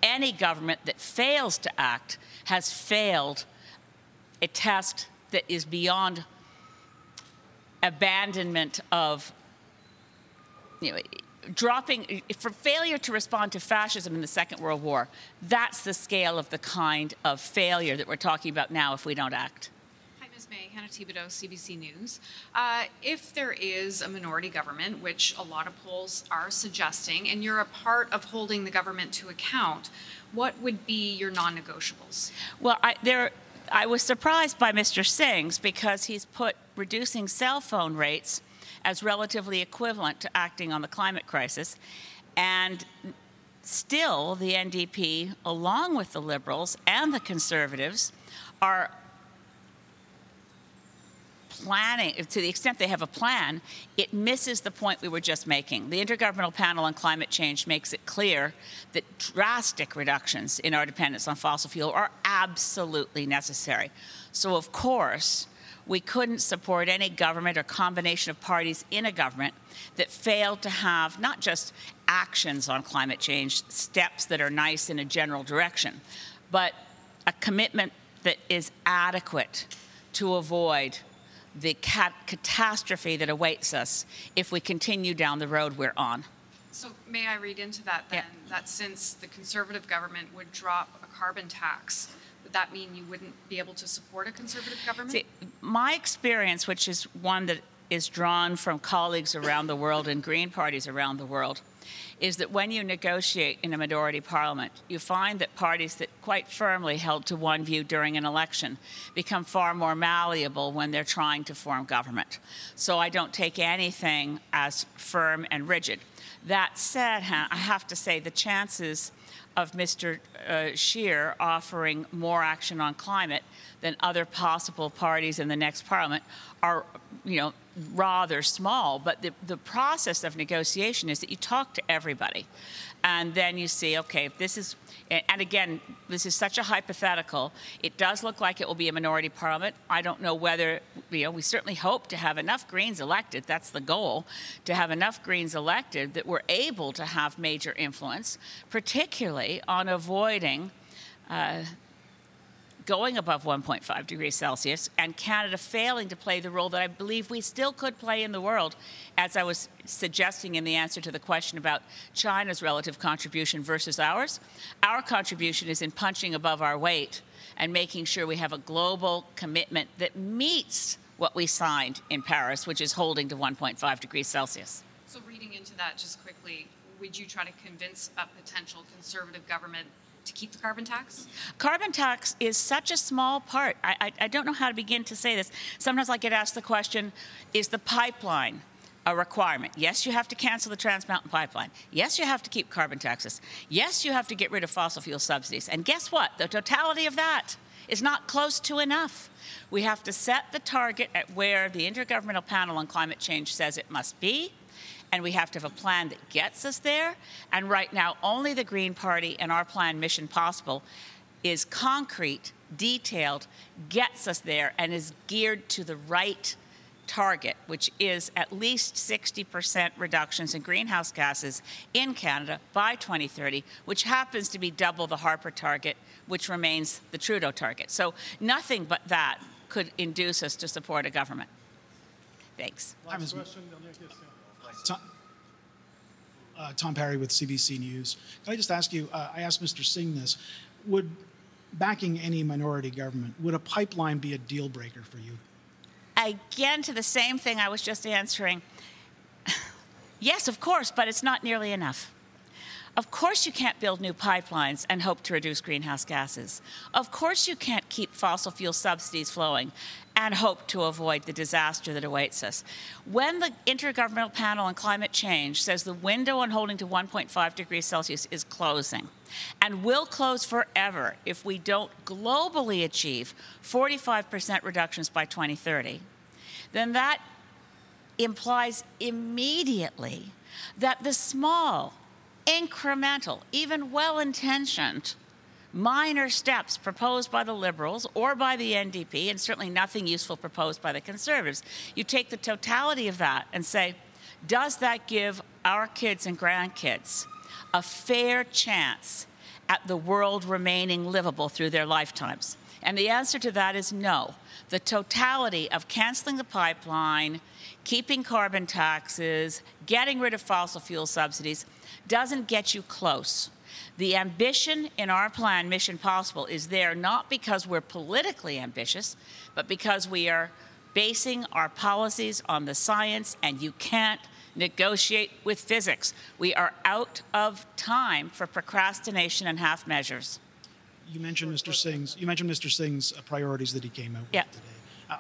any government that fails to act has failed a test that is beyond abandonment of you know, dropping for failure to respond to fascism in the Second World War. That's the scale of the kind of failure that we're talking about now if we don't act.
Hi, Ms. May, Hannah Thibedeau, CBC News. Uh, if there is a minority government, which a lot of polls are suggesting, and you're a part of holding the government to account, what would be your non-negotiables?
Well, I, there. I was surprised by Mr. Singh's because he's put reducing cell phone rates as relatively equivalent to acting on the climate crisis. And still, the NDP, along with the Liberals and the Conservatives, are planning, to the extent they have a plan, it misses the point we were just making. The Intergovernmental Panel on Climate Change makes it clear that drastic reductions in our dependence on fossil fuel are absolutely necessary. So, of course, we couldn't support any government or combination of parties in a government that failed to have not just actions on climate change, steps that are nice in a general direction, but a commitment that is adequate to avoid the cat- catastrophe that awaits us if we continue down the road we're on.
So, may I read into that then? Yeah. That since the conservative government would drop a carbon tax, would that mean you wouldn't be able to support a conservative government?
See, my experience, which is one that is drawn from colleagues around the world and Green parties around the world, is that when you negotiate in a minority parliament, you find that parties that quite firmly held to one view during an election become far more malleable when they're trying to form government. So I don't take anything as firm and rigid. That said, I have to say the chances of Mr. Uh, Scheer offering more action on climate than other possible parties in the next parliament are, you know, rather small. But the, the process of negotiation is that you talk to everybody. And then you see, okay, if this is, and again, this is such a hypothetical. It does look like it will be a minority parliament. I don't know whether, you know, we certainly hope to have enough Greens elected. That's the goal, to have enough Greens elected that we're able to have major influence, particularly on avoiding uh, going above 1.5 degrees Celsius and Canada failing to play the role that I believe we still could play in the world, as I was suggesting in the answer to the question about China's relative contribution versus ours. Our contribution is in punching above our weight and making sure we have a global commitment that meets what we signed in Paris, which is holding to 1.5 degrees Celsius.
So, reading into that just quickly, would you try to convince a potential conservative government to keep the carbon tax?
Carbon tax is such a small part. I, I, I, don't know how to begin to say this. Sometimes I get asked the question is the pipeline a requirement? Yes, you have to cancel the Trans Mountain Pipeline. Yes, you have to keep carbon taxes. Yes, you have to get rid of fossil fuel subsidies. And guess what? The totality of that is not close to enough. We have to set the target at where the Intergovernmental Panel on Climate Change says it must be and we have to have a plan that gets us there. And right now, only the Green Party and our plan, Mission Possible, is concrete, detailed, gets us there, and is geared to the right target, which is at least 60% reductions in greenhouse gases in Canada by 2030, which happens to be double the Harper target, which remains the Trudeau target. So nothing but that could induce us to support a government. Thanks.
Tom, uh, Tom Parry with CBC News. Can I just ask you? Uh, I asked Mr. Singh this: Would backing any minority government would a pipeline be a deal breaker for you?
Again, to the same thing I was just answering. yes, of course, but it's not nearly enough. Of course, you can't build new pipelines and hope to reduce greenhouse gases. Of course, you can't keep fossil fuel subsidies flowing and hope to avoid the disaster that awaits us. When the Intergovernmental Panel on Climate Change says the window on holding to 1.5 degrees Celsius is closing and will close forever if we don't globally achieve 45% reductions by 2030, then that implies immediately that the small, incremental, even well intentioned minor steps proposed by the Liberals or by the NDP, and certainly nothing useful proposed by the Conservatives. You take the totality of that and say, does that give our kids and grandkids a fair chance at the world remaining livable through their lifetimes? And the answer to that is no. The totality of canceling the pipeline, keeping carbon taxes, getting rid of fossil fuel subsidies doesn't get you close. The ambition in our plan, Mission Possible, is there not because we're politically ambitious, but because we are basing our policies on the science, and you can't negotiate with physics. We are out of time for procrastination and half measures.
You mentioned Mr. Singh's. You mentioned Mr. Singh's uh, priorities that he came out with
yeah.
today.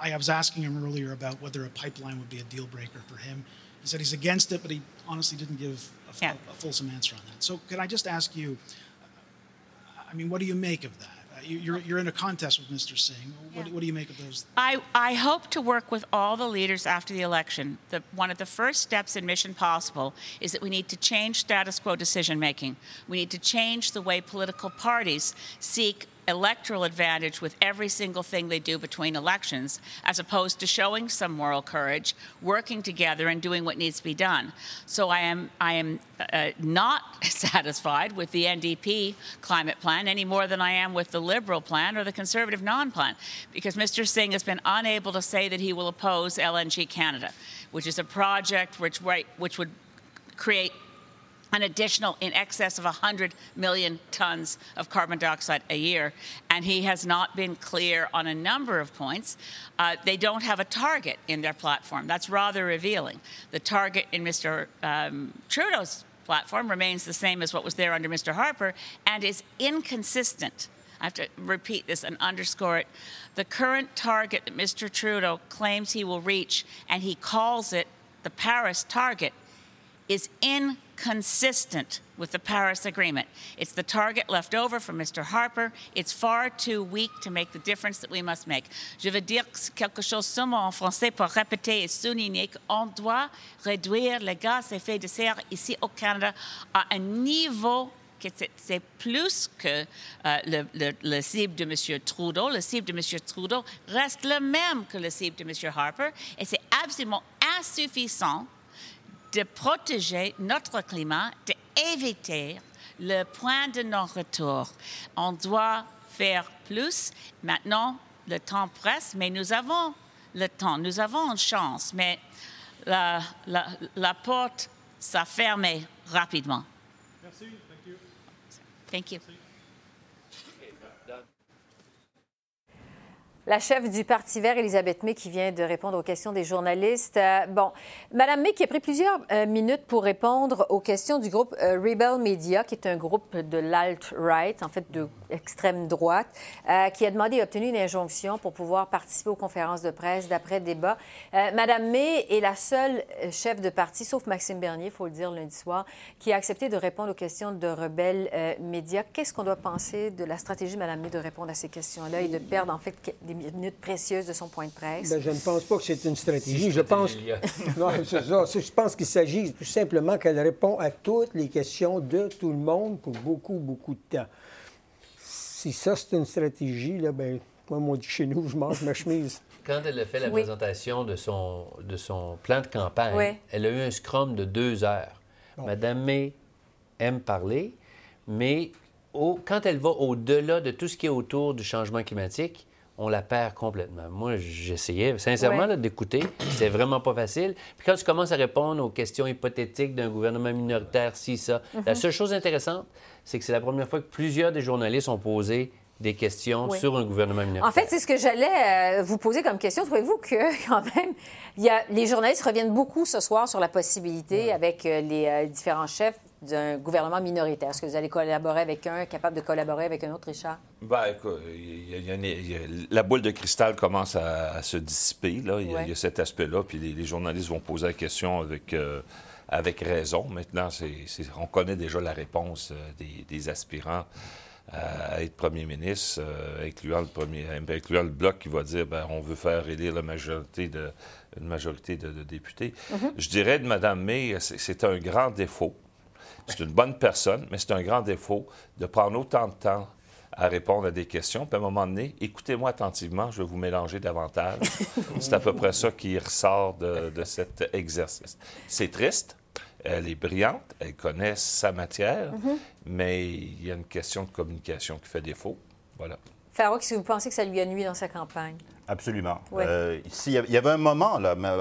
I was asking him earlier about whether a pipeline would be a deal breaker for him. He said he's against it, but he honestly didn't give a, yeah. a, fulsome answer on that. So, can I just ask you? Uh, I mean, what do you make of that? Uh, you're, you're in a contest with Mr. Singh. What, what, do you make of those?
I, I hope to work with all the leaders after the election. The, one of the first steps in Mission Possible is that we need to change status quo decision making. We need to change the way political parties seek electoral advantage with every single thing they do between elections, as opposed to showing some moral courage, working together, and doing what needs to be done. So I am, I am uh, not satisfied with the NDP climate plan any more than I am with the Liberal plan or the Conservative non plan, because Mr. Singh has been unable to say that he will oppose LNG Canada, which is a project which, right, which would create an additional in excess of 100 million tons of carbon dioxide a year. And he has not been clear on a number of points. Uh, they don't have a target in their platform. That's rather revealing. The target in Mr. Um, Trudeau's platform remains the same as what was there under Mr. Harper and is inconsistent. I have to repeat this and underscore it. The current target that Mr. Trudeau claims he will reach, and he calls it the Paris target, is inconsistent with the Paris Agreement. It's the target left over from Mr. Harper. It's far too weak to make the difference that we must make. Je veux dire quelque chose seulement en français pour répéter et souligner qu'on doit réduire les gaz à effet de serre ici au Canada à un niveau que c'est plus que euh, le, le, cible de M. Trudeau. Le cible de M. Trudeau reste le même que le cible de M. Harper et c'est absolument insuffisant de protéger notre climat, d'éviter le point de non-retour. On doit faire plus. Maintenant, le temps presse, mais nous avons le temps, nous avons une chance, mais la, la, la porte s'est fermée rapidement.
Merci. Thank you.
Thank you.
La chef du Parti vert, Elisabeth May, qui vient de répondre aux questions des journalistes. Euh, bon, Madame May qui a pris plusieurs euh, minutes pour répondre aux questions du groupe euh, Rebel Media, qui est un groupe de l'alt-right, en fait de extrême droite, qui a demandé et obtenu une injonction pour pouvoir participer aux conférences de presse d'après-débat. Madame May est la seule chef de parti, sauf Maxime Bernier, il faut le dire lundi soir, qui a accepté de répondre aux questions de Rebel Media. Qu'est-ce qu'on doit penser de la stratégie Madame May de répondre à ces questions-là et de perdre en fait des minutes précieuses de son point de presse?
Bien, je ne pense pas que c'est une stratégie. Je pense, non, ça. Je pense qu'il s'agit tout simplement qu'elle répond à toutes les questions de tout le monde pour beaucoup, beaucoup de temps. Si ça, c'est une stratégie, là, ben, moi, on dit chez nous, je mange ma chemise.
Quand elle a fait la présentation de son, de son plan de campagne, elle a eu un scrum de deux heures. Madame May aime parler, mais au, quand elle va au-delà de tout ce qui est autour du changement climatique, on la perd complètement. Moi, j'essayais sincèrement d'écouter. C'est vraiment pas facile. Puis quand tu commences à répondre aux questions hypothétiques d'un gouvernement minoritaire, si, ça, la mhm. seule chose intéressante, c'est que c'est la première fois que plusieurs des journalistes ont posé des questions sur un gouvernement minoritaire.
En fait, c'est ce que j'allais euh, vous poser comme question. Trouvez-vous que, quand même, il y a, les journalistes reviennent beaucoup ce soir sur la possibilité, avec euh, les euh, différents chefs, d'un gouvernement minoritaire? Est-ce que vous allez collaborer avec un, capable de collaborer avec un autre, Richard?
Bien, écoute, la boule de cristal commence à, se dissiper. Là. Il, y a, cet aspect-là. Puis les, journalistes vont poser la question avec, euh, avec raison. Maintenant, on connaît déjà la réponse euh, des, aspirants à être premier ministre, euh, incluant, le premier, incluant le bloc qui va dire ben, on veut faire élire la majorité de, une majorité de, députés. Mm-hmm. Je dirais de Mme May, c'est un grand défaut c'est une bonne personne, mais c'est un grand défaut de prendre autant de temps à répondre à des questions. Puis à un moment donné, écoutez-moi attentivement, je vais vous mélanger davantage. c'est à peu près ça qui ressort de, cet exercice. C'est triste. Elle est brillante, elle connaît sa matière, mm-hmm. mais il y a une question de communication qui fait défaut. Voilà.
Farouk, si vous pensez que ça lui a nuit dans sa campagne?
Absolument. Euh, il y avait un moment,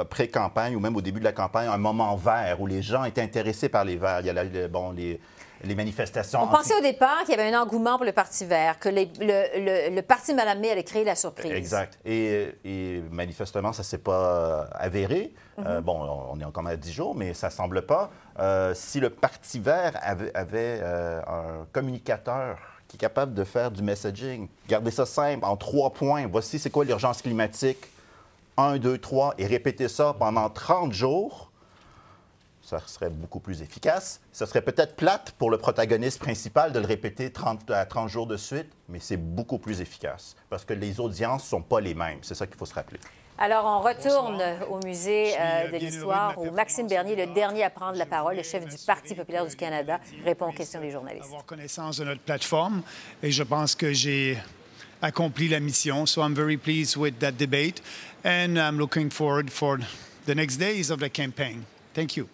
pré-campagne ou même au début de la campagne, un moment vert où les gens étaient intéressés par les verts. Il y a bon, les, les manifestations.
On pensait au départ qu'il y avait un engouement pour le Parti vert, que le, Parti Malamé allait créer la surprise.
Exact. Et, manifestement, ça ne s'est pas avéré. Euh, mhm. bon, on est encore à 10 jours, mais ça ne semble pas. Euh, si le Parti vert avait, avait un communicateur qui est capable de faire du messaging. Gardez ça simple, en trois points. Voici c'est quoi l'urgence climatique. Un, deux, trois, et répétez ça pendant 30 jours. ça serait beaucoup plus efficace. Ça serait peut-être plate pour le protagoniste principal de le répéter 30 à 30 jours de suite, mais c'est beaucoup plus efficace parce que les audiences ne sont pas les mêmes. C'est ça qu'il faut se rappeler.
Alors, on retourne au musée euh, de l'histoire où Maxime Bernier, le dernier à prendre la parole, le chef du Parti populaire du Canada, répond aux questions des journalistes.
Avoir connaissance de notre plateforme et je pense que j'ai accompli la mission. So I'm very pleased with that debate and I'm looking forward for the next days of the campaign. Thank you.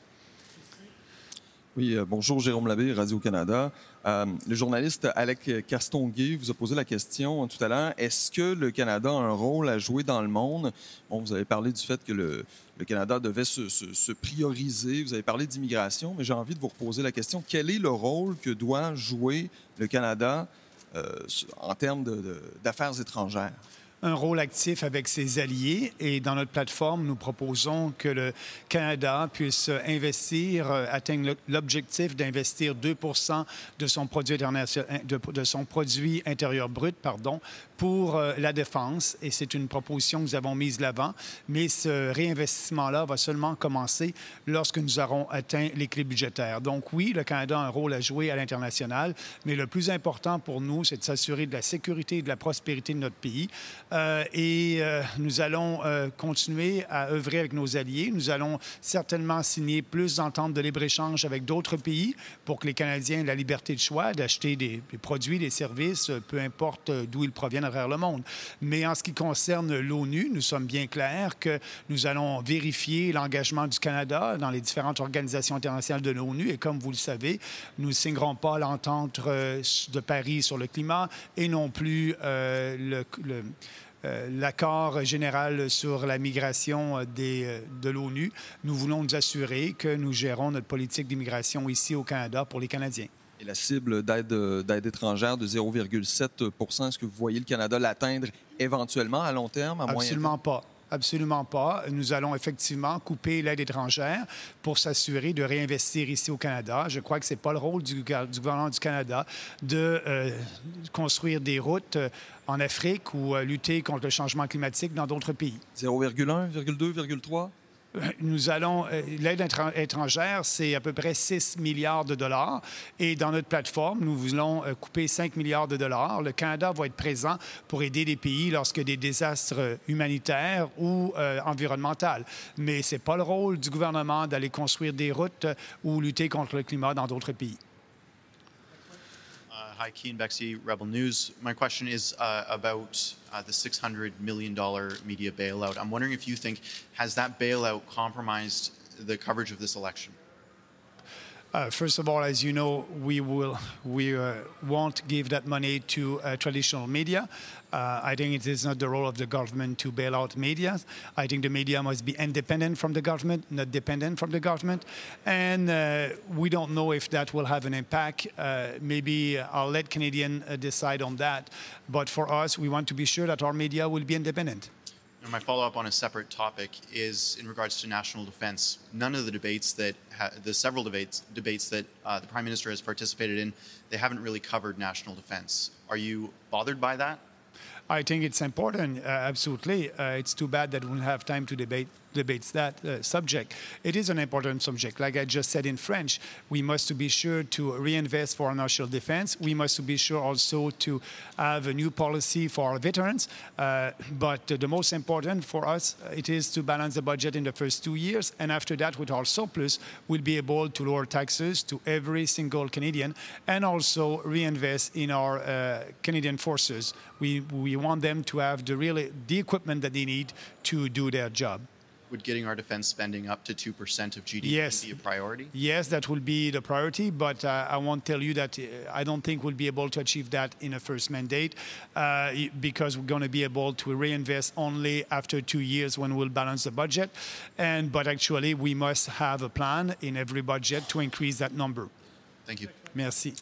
Oui, euh, bonjour Jérôme Labbé, Radio-Canada. Euh, le journaliste Alec Castonguay vous a posé la question tout à l'heure. Est-ce que le Canada a un rôle à jouer dans le monde? Bon, vous avez parlé du fait que le, Canada devait se, prioriser. Vous avez parlé d'immigration, mais j'ai envie de vous reposer la question. Quel est le rôle que doit jouer le Canada euh, en termes d'affaires étrangères?
Un rôle actif avec ses alliés et dans notre plateforme, nous proposons que le Canada puisse investir, euh, atteindre l'objectif d'investir 2 de son produit de, son produit intérieur brut, pardon, pour euh, la défense et c'est une proposition que nous avons mise l'avant, mais ce réinvestissement-là va seulement commencer lorsque nous aurons atteint l'équilibre budgétaire. Donc oui, le Canada a un rôle à jouer à l'international, mais le plus important pour nous, c'est de s'assurer de la sécurité et de la prospérité de notre pays. Euh, et euh, nous allons continuer à œuvrer avec nos alliés. Nous allons certainement signer plus d'ententes de libre-échange avec d'autres pays pour que les Canadiens aient la liberté de choix d'acheter des, produits, des services, peu importe d'où ils proviennent le monde. Mais en ce qui concerne l'ONU, nous sommes bien clairs que nous allons vérifier l'engagement du Canada dans les différentes organisations internationales de l'ONU. Et comme vous le savez, nous ne signerons pas l'entente euh, de Paris sur le climat et non plus euh, le, euh, l'accord général sur la migration des, de l'ONU. Nous voulons nous assurer que nous gérons notre politique d'immigration ici au Canada pour les Canadiens.
Et la cible d'aide étrangère de 0,7% est-ce que vous voyez le Canada l'atteindre éventuellement à long terme, à
moyen terme?
Absolument
pas. Absolument pas. Nous allons effectivement couper l'aide étrangère pour s'assurer de réinvestir ici au Canada. Je crois que ce n'est pas le rôle du, gouvernement du Canada de euh, construire des routes euh, en Afrique ou euh, lutter contre le changement climatique dans d'autres pays.
0,1, 0,2,
nous allons, euh, l'aide étrangère, c'est à peu près 6 milliards de dollars. Et dans notre plateforme, nous voulons euh, couper 5 milliards de dollars. Le Canada va être présent pour aider les pays lorsque des désastres humanitaires ou euh, environnementaux. Mais ce n'est pas le rôle du gouvernement d'aller construire des routes ou lutter contre le climat dans d'autres pays.
Hi, Keen Bexy, Rebel News. My question is uh, about uh, the $600 million media bailout. I'm wondering if you think, has that bailout compromised the coverage of this election?
Uh, first of all, as you know, we will we uh, won't give that money to uh, traditional media. Uh, I think it is not the role of the government to bail out media. I think the media must be independent from the government, not dependent from the government. And uh, we don't know if that will have an impact. Uh, maybe I'll let Canadians decide on that. But for us, we want to be sure that our media will be independent.
My follow up on a separate topic is in regards to national defense. None of the debates that ha- the several debates debates that uh, the prime minister has participated in, they haven't really covered national defense. Are you bothered by that?
I think it's important, uh, absolutely. Uh, it's too bad that we don't have time to debate debates that uh, subject. It is an important subject. Like I just said in French, we must be sure to reinvest for our national defense. We must be sure also to have a new policy for our veterans. Uh, but the most important for us, uh, it is to balance the budget in the first two years. And after that, with our surplus, we'll be able to lower taxes to every single Canadian and also reinvest in our uh, Canadian forces. We, we want them to have the, really, the equipment that they need to do their job
would getting our defense spending up to 2% of GDP
yes.
be a priority?
Yes, that will be the priority, but uh, I won't tell you that uh, I don't think we'll be able to achieve that in a first mandate uh, because we're going to be able to reinvest only after two years when we'll balance the budget. And But actually, we must have a plan in every budget to increase that number.
Thank you.
Merci.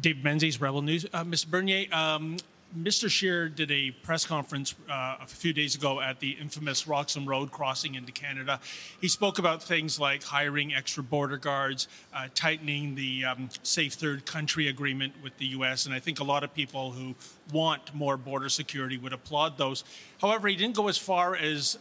Dave Menzies, Rebel News. Uh, Mr. Bernier, um, Mr. Scheer did a press conference uh, a few days ago at the infamous Roxham Road crossing into Canada. He spoke about things like hiring extra border guards, uh, tightening the um, safe third country agreement with the U.S., and I think a lot of people who want more border security would applaud those. However, he didn't go as far as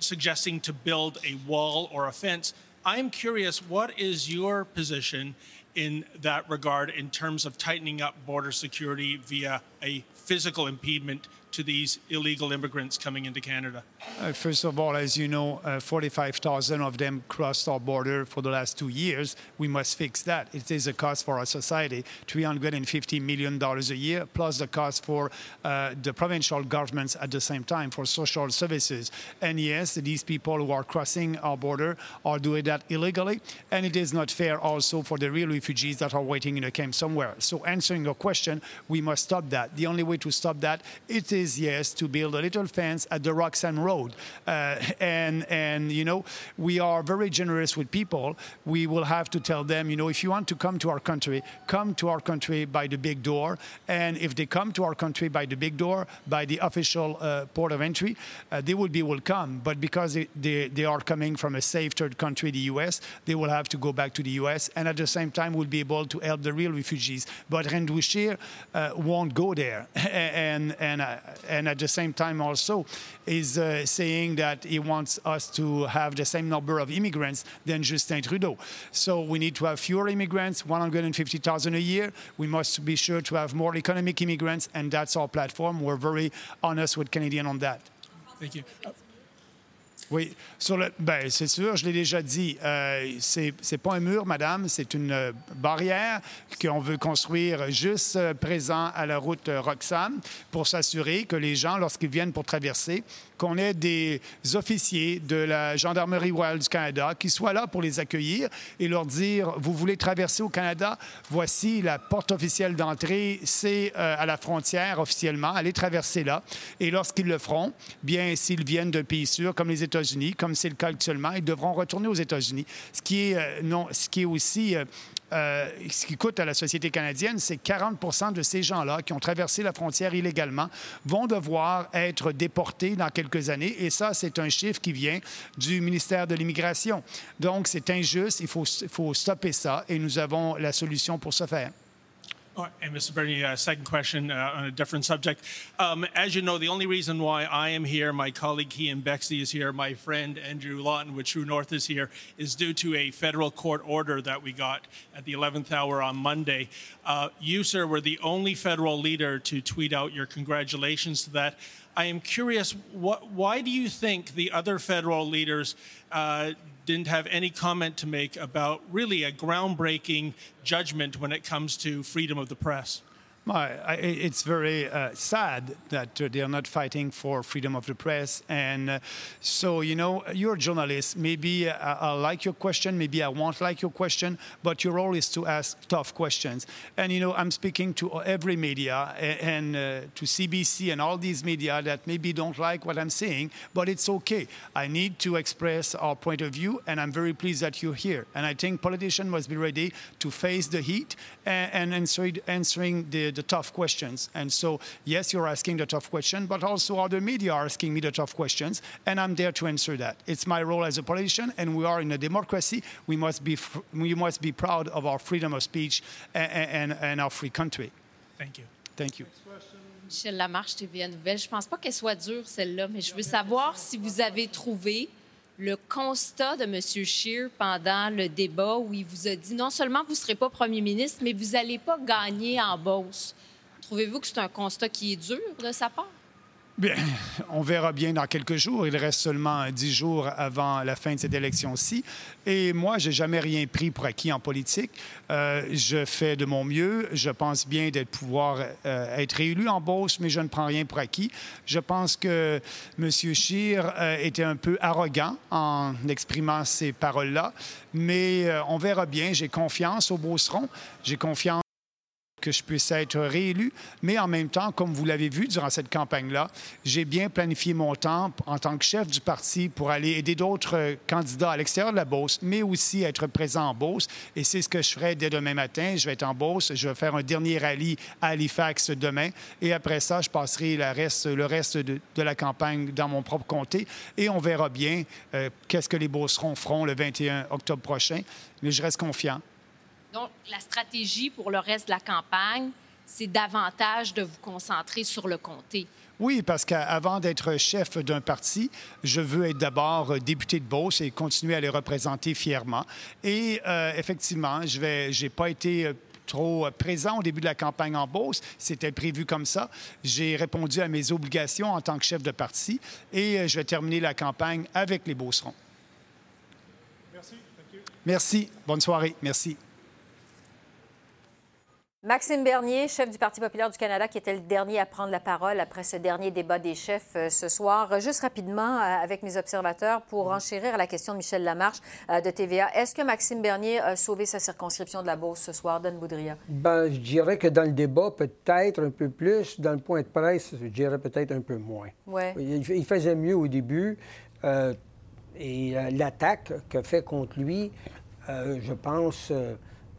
suggesting to build a wall or a fence I'm curious, what is your position in that regard in terms of tightening up border security via a physical impediment to these illegal immigrants coming into Canada?
Uh, first of all, as you know, uh, 45,000 of them crossed our border for the last two years. We must fix that. It is a cost for our society, $350 million a year, plus the cost for uh, the provincial governments at the same time for social services. And yes, these people who are crossing our border are doing that illegally, and it is not fair also for the real refugees that are waiting in a camp somewhere. So answering your question, we must stop that. The only way to stop that, it is yes to build a little fence at the Roxanne Road, uh, and and you know we are very generous with people. We will have to tell them, you know, if you want to come to our country, come to our country by the big door, and if they come to our country by the big door, by the official uh, port of entry, uh, they will be welcome. But because they, they, they are coming from a safe third country, the U.S., they will have to go back to the U.S. and at the same time will be able to help the real refugees. But Rendouchir uh, won't go there, and and uh, and at the same time also is uh, saying that he wants us to have the same number of immigrants than Justin Trudeau. So we need to have fewer immigrants, 150,000 a year. We must be sure to have more economic immigrants, and that's our platform. We're very honest with Canadians on that.
Thank you.
Oui, sur le, ben, c'est sûr, je l'ai déjà dit. Euh, c'est, c'est pas un mur, madame, c'est une euh, barrière qu'on veut construire juste euh, présent à la route euh, Roxham pour s'assurer que les gens, lorsqu'ils viennent pour traverser, qu'on ait des officiers de la Gendarmerie royale du Canada qui soient là pour les accueillir et leur dire Vous voulez traverser au Canada? Voici la porte officielle d'entrée, c'est euh, à la frontière officiellement. Allez traverser là. Et lorsqu'ils le feront, bien, s'ils viennent d'un pays sûr comme les États-Unis, comme c'est le cas actuellement, ils devront retourner aux États-Unis. Ce qui est, euh, non, ce qui est aussi. Euh, euh, ce qui coûte à la société canadienne, c'est 40 de ces gens-là qui ont traversé la frontière illégalement vont devoir être déportés dans quelques années. Et ça, c'est un chiffre qui vient du ministère de l'Immigration. Donc, c'est injuste. Il faut, faut stopper ça et nous avons la solution pour ce faire.
And Mr. Bernie, uh, second question uh, on a different subject. Um, as you know, the only reason why I am here, my colleague Ian Bexley is here, my friend Andrew Lawton with True North is here, is due to a federal court order that we got at the 11th hour on Monday. Uh, you, sir, were the only federal leader to tweet out your congratulations to that. I am curious, why do you think the other federal leaders uh, didn't have any comment to make about really a groundbreaking judgment when it comes to freedom of the press.
It's very uh, sad that uh, they are not fighting for freedom of the press. And uh, so, you know, you're a journalist. Maybe uh, I like your question, maybe I won't like your question, but your role is to ask tough questions. And, you know, I'm speaking to every media and, and uh, to CBC and all these media that maybe don't like what I'm saying, but it's okay. I need to express our point of view, and I'm very pleased that you're here. And I think politicians must be ready to face the heat and, and answer, answering the the tough questions. And so, yes, you're asking the tough question, but also other media are asking me the tough questions, and I'm there to answer that. It's my role as a politician, and we are in a democracy. We must be, we must be proud of our freedom of speech and, and, and our free country.
Thank you.
Thank you.
Michel Lamarche, TVA Nouvelle. Je pense pas qu'elle soit dure, celle-là, mais je veux savoir si vous avez trouvé le constat de M. Scheer pendant le débat où il vous a dit non seulement vous ne serez pas premier ministre, mais vous n'allez pas gagner en Beauce. Trouvez-vous que c'est un constat qui est dur de sa part?
Bien, on verra bien dans quelques jours. Il reste seulement dix jours avant la fin de cette élection-ci. Et moi, j'ai jamais rien pris pour acquis en politique. Euh, je fais de mon mieux. Je pense bien d'être pouvoir euh, être élu en Beauce, mais je ne prends rien pour acquis. Je pense que M. Scheer euh, était un peu arrogant en exprimant ces paroles-là. Mais on verra bien. J'ai confiance au Beauceron. J'ai confiance que je puisse être réélu. Mais en même temps, comme vous l'avez vu durant cette campagne-là, j'ai bien planifié mon temps en tant que chef du parti pour aller aider d'autres euh, candidats à l'extérieur de la Beauce, mais aussi être présent en Beauce. Et c'est ce que je ferai dès demain matin. Je vais être en Beauce. Je vais faire un dernier rallye à Halifax demain. Et après ça, je passerai le reste, de, la campagne dans mon propre comté. Et on verra bien euh, qu'est-ce que les Beaucerons feront le 21 octobre prochain. Mais je reste confiant.
Donc, la stratégie pour le reste de la campagne, c'est davantage de vous concentrer sur le comté.
Oui, parce qu'avant d'être chef d'un parti, je veux être d'abord député de Beauce et continuer à les représenter fièrement. Et euh, effectivement, je j'ai pas été euh, trop présent au début de la campagne en Beauce. C'était prévu comme ça. J'ai répondu à mes obligations en tant que chef de parti et euh, je vais terminer la campagne avec les Beaucerons. Merci. Merci. Bonne soirée. Merci.
Maxime Bernier, chef du Parti populaire du Canada, qui était le dernier à prendre la parole après ce dernier débat des chefs euh, ce soir. Juste rapidement, euh, avec mes observateurs, pour enchérir à la question de Michel Lamarche euh, de TVA, est-ce que Maxime Bernier a sauvé sa circonscription de la Beauce ce soir, Don Boudria?
Ben, je dirais que dans le débat, peut-être un peu plus. Dans le point de presse, je dirais peut-être un peu moins.
Ouais.
Il, faisait mieux au début. et l'attaque que fait contre lui, je pense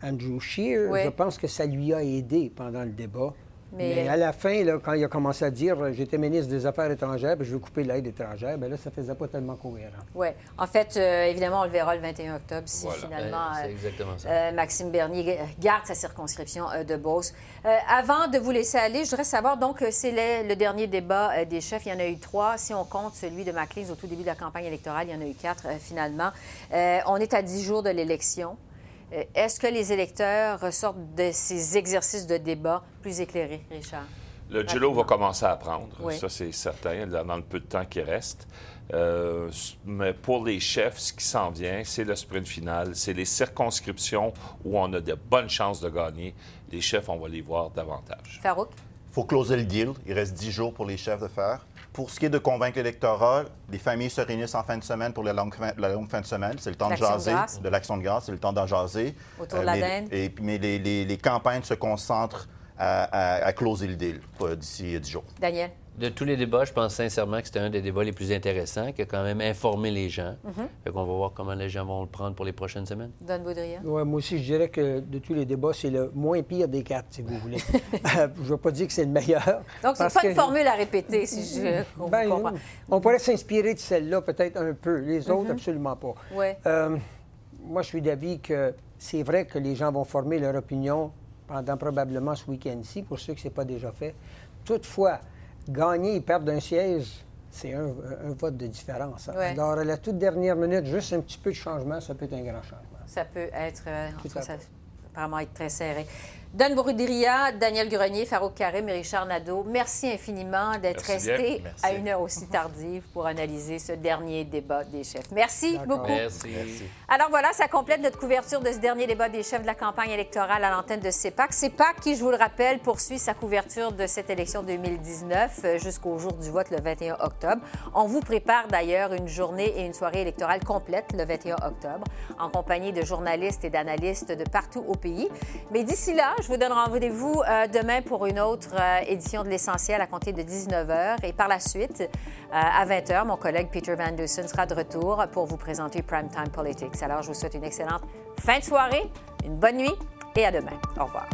Andrew Scheer, je pense que ça lui a aidé pendant le débat. Mais, à la fin, là, quand il a commencé à dire j'étais ministre des Affaires étrangères, puis je veux couper l'aide étrangère, bien là, ça faisait pas tellement cohérent.
Oui. En fait, euh, évidemment, on le verra le 21 octobre si finalement
euh,
euh, Maxime Bernier garde sa circonscription de Beauce. avant de vous laisser aller, je voudrais savoir, donc, c'est le, dernier débat des chefs. Il y en a eu trois. Si on compte celui de McLean au tout début de la campagne électorale, il y en a eu quatre finalement. on est à dix jours de l'élection. Euh, est-ce que les électeurs ressortent de ces exercices de débat plus éclairés, Richard?
Le Jello va commencer à apprendre, ça c'est certain, dans le peu de temps qui reste. Euh, mais pour les chefs, ce qui s'en vient, c'est le sprint final, c'est les circonscriptions où on a de bonnes chances de gagner. Les chefs, on va les voir davantage.
Farouk?
Il faut closer le deal. Il reste dix jours pour les chefs de faire. Pour ce qui est de convaincre l'électorat, les familles se réunissent en fin de semaine pour la longue fin, de semaine. C'est le temps de jaser. De l'action de grâce, c'est le temps d'en jaser.
Autour de la
euh, Et, mais les, campagnes se concentrent à, à closer le deal d'ici dix jours.
Daniel?
De tous les débats, je pense sincèrement que c'était un des débats les plus intéressants, qui a quand même informé les gens.
Mm
On va voir comment les gens vont le prendre pour les prochaines semaines.
Don Baudrillard?
Ouais, moi aussi, je dirais que de tous les débats, c'est le moins pire des quatre, si vous voulez. Je ne veux pas dire que c'est le meilleur.
Donc, c'est pas une formule à répéter, si je
ben,
comprends.
On pourrait s'inspirer de celle-là peut-être un peu. Les autres,
Mhm.
absolument pas.
Ouais.
Euh, moi, je suis d'avis que c'est vrai que les gens vont former leur opinion pendant probablement ce week-end-ci, pour ceux que ce n'est pas déjà fait. Toutefois, gagner et perdre un siège, c'est un, vote de différence.
Ouais.
Alors, à la toute dernière minute, juste un petit peu de changement, ça peut être un grand changement.
Ça peut être, euh, en
Tout
cas, ça peut vraiment être très serré. Don Boudria, Daniel Grenier, Farouk Karim et Richard Nadeau, merci infiniment d'être restés à une heure aussi tardive pour analyser ce dernier débat des chefs. Merci beaucoup.
Merci.
Alors voilà, ça complète notre couverture de ce dernier débat des chefs de la campagne électorale à l'antenne de CEPAC. CEPAC, qui, je vous le rappelle, poursuit sa couverture de cette élection 2019 euh, jusqu'au jour du vote le 21 octobre. On vous prépare d'ailleurs une journée et une soirée électorale complète le 21 octobre, en compagnie de journalistes et d'analystes de partout au pays. Mais d'ici là, je vous donne rendez-vous euh, demain pour une autre euh, édition de l'essentiel à compter de 19h. Et par la suite, euh, à 20h, mon collègue Peter Van Dusen sera de retour pour vous présenter Primetime Politics. Alors, je vous souhaite une excellente fin de soirée, une bonne nuit et à demain. Au revoir.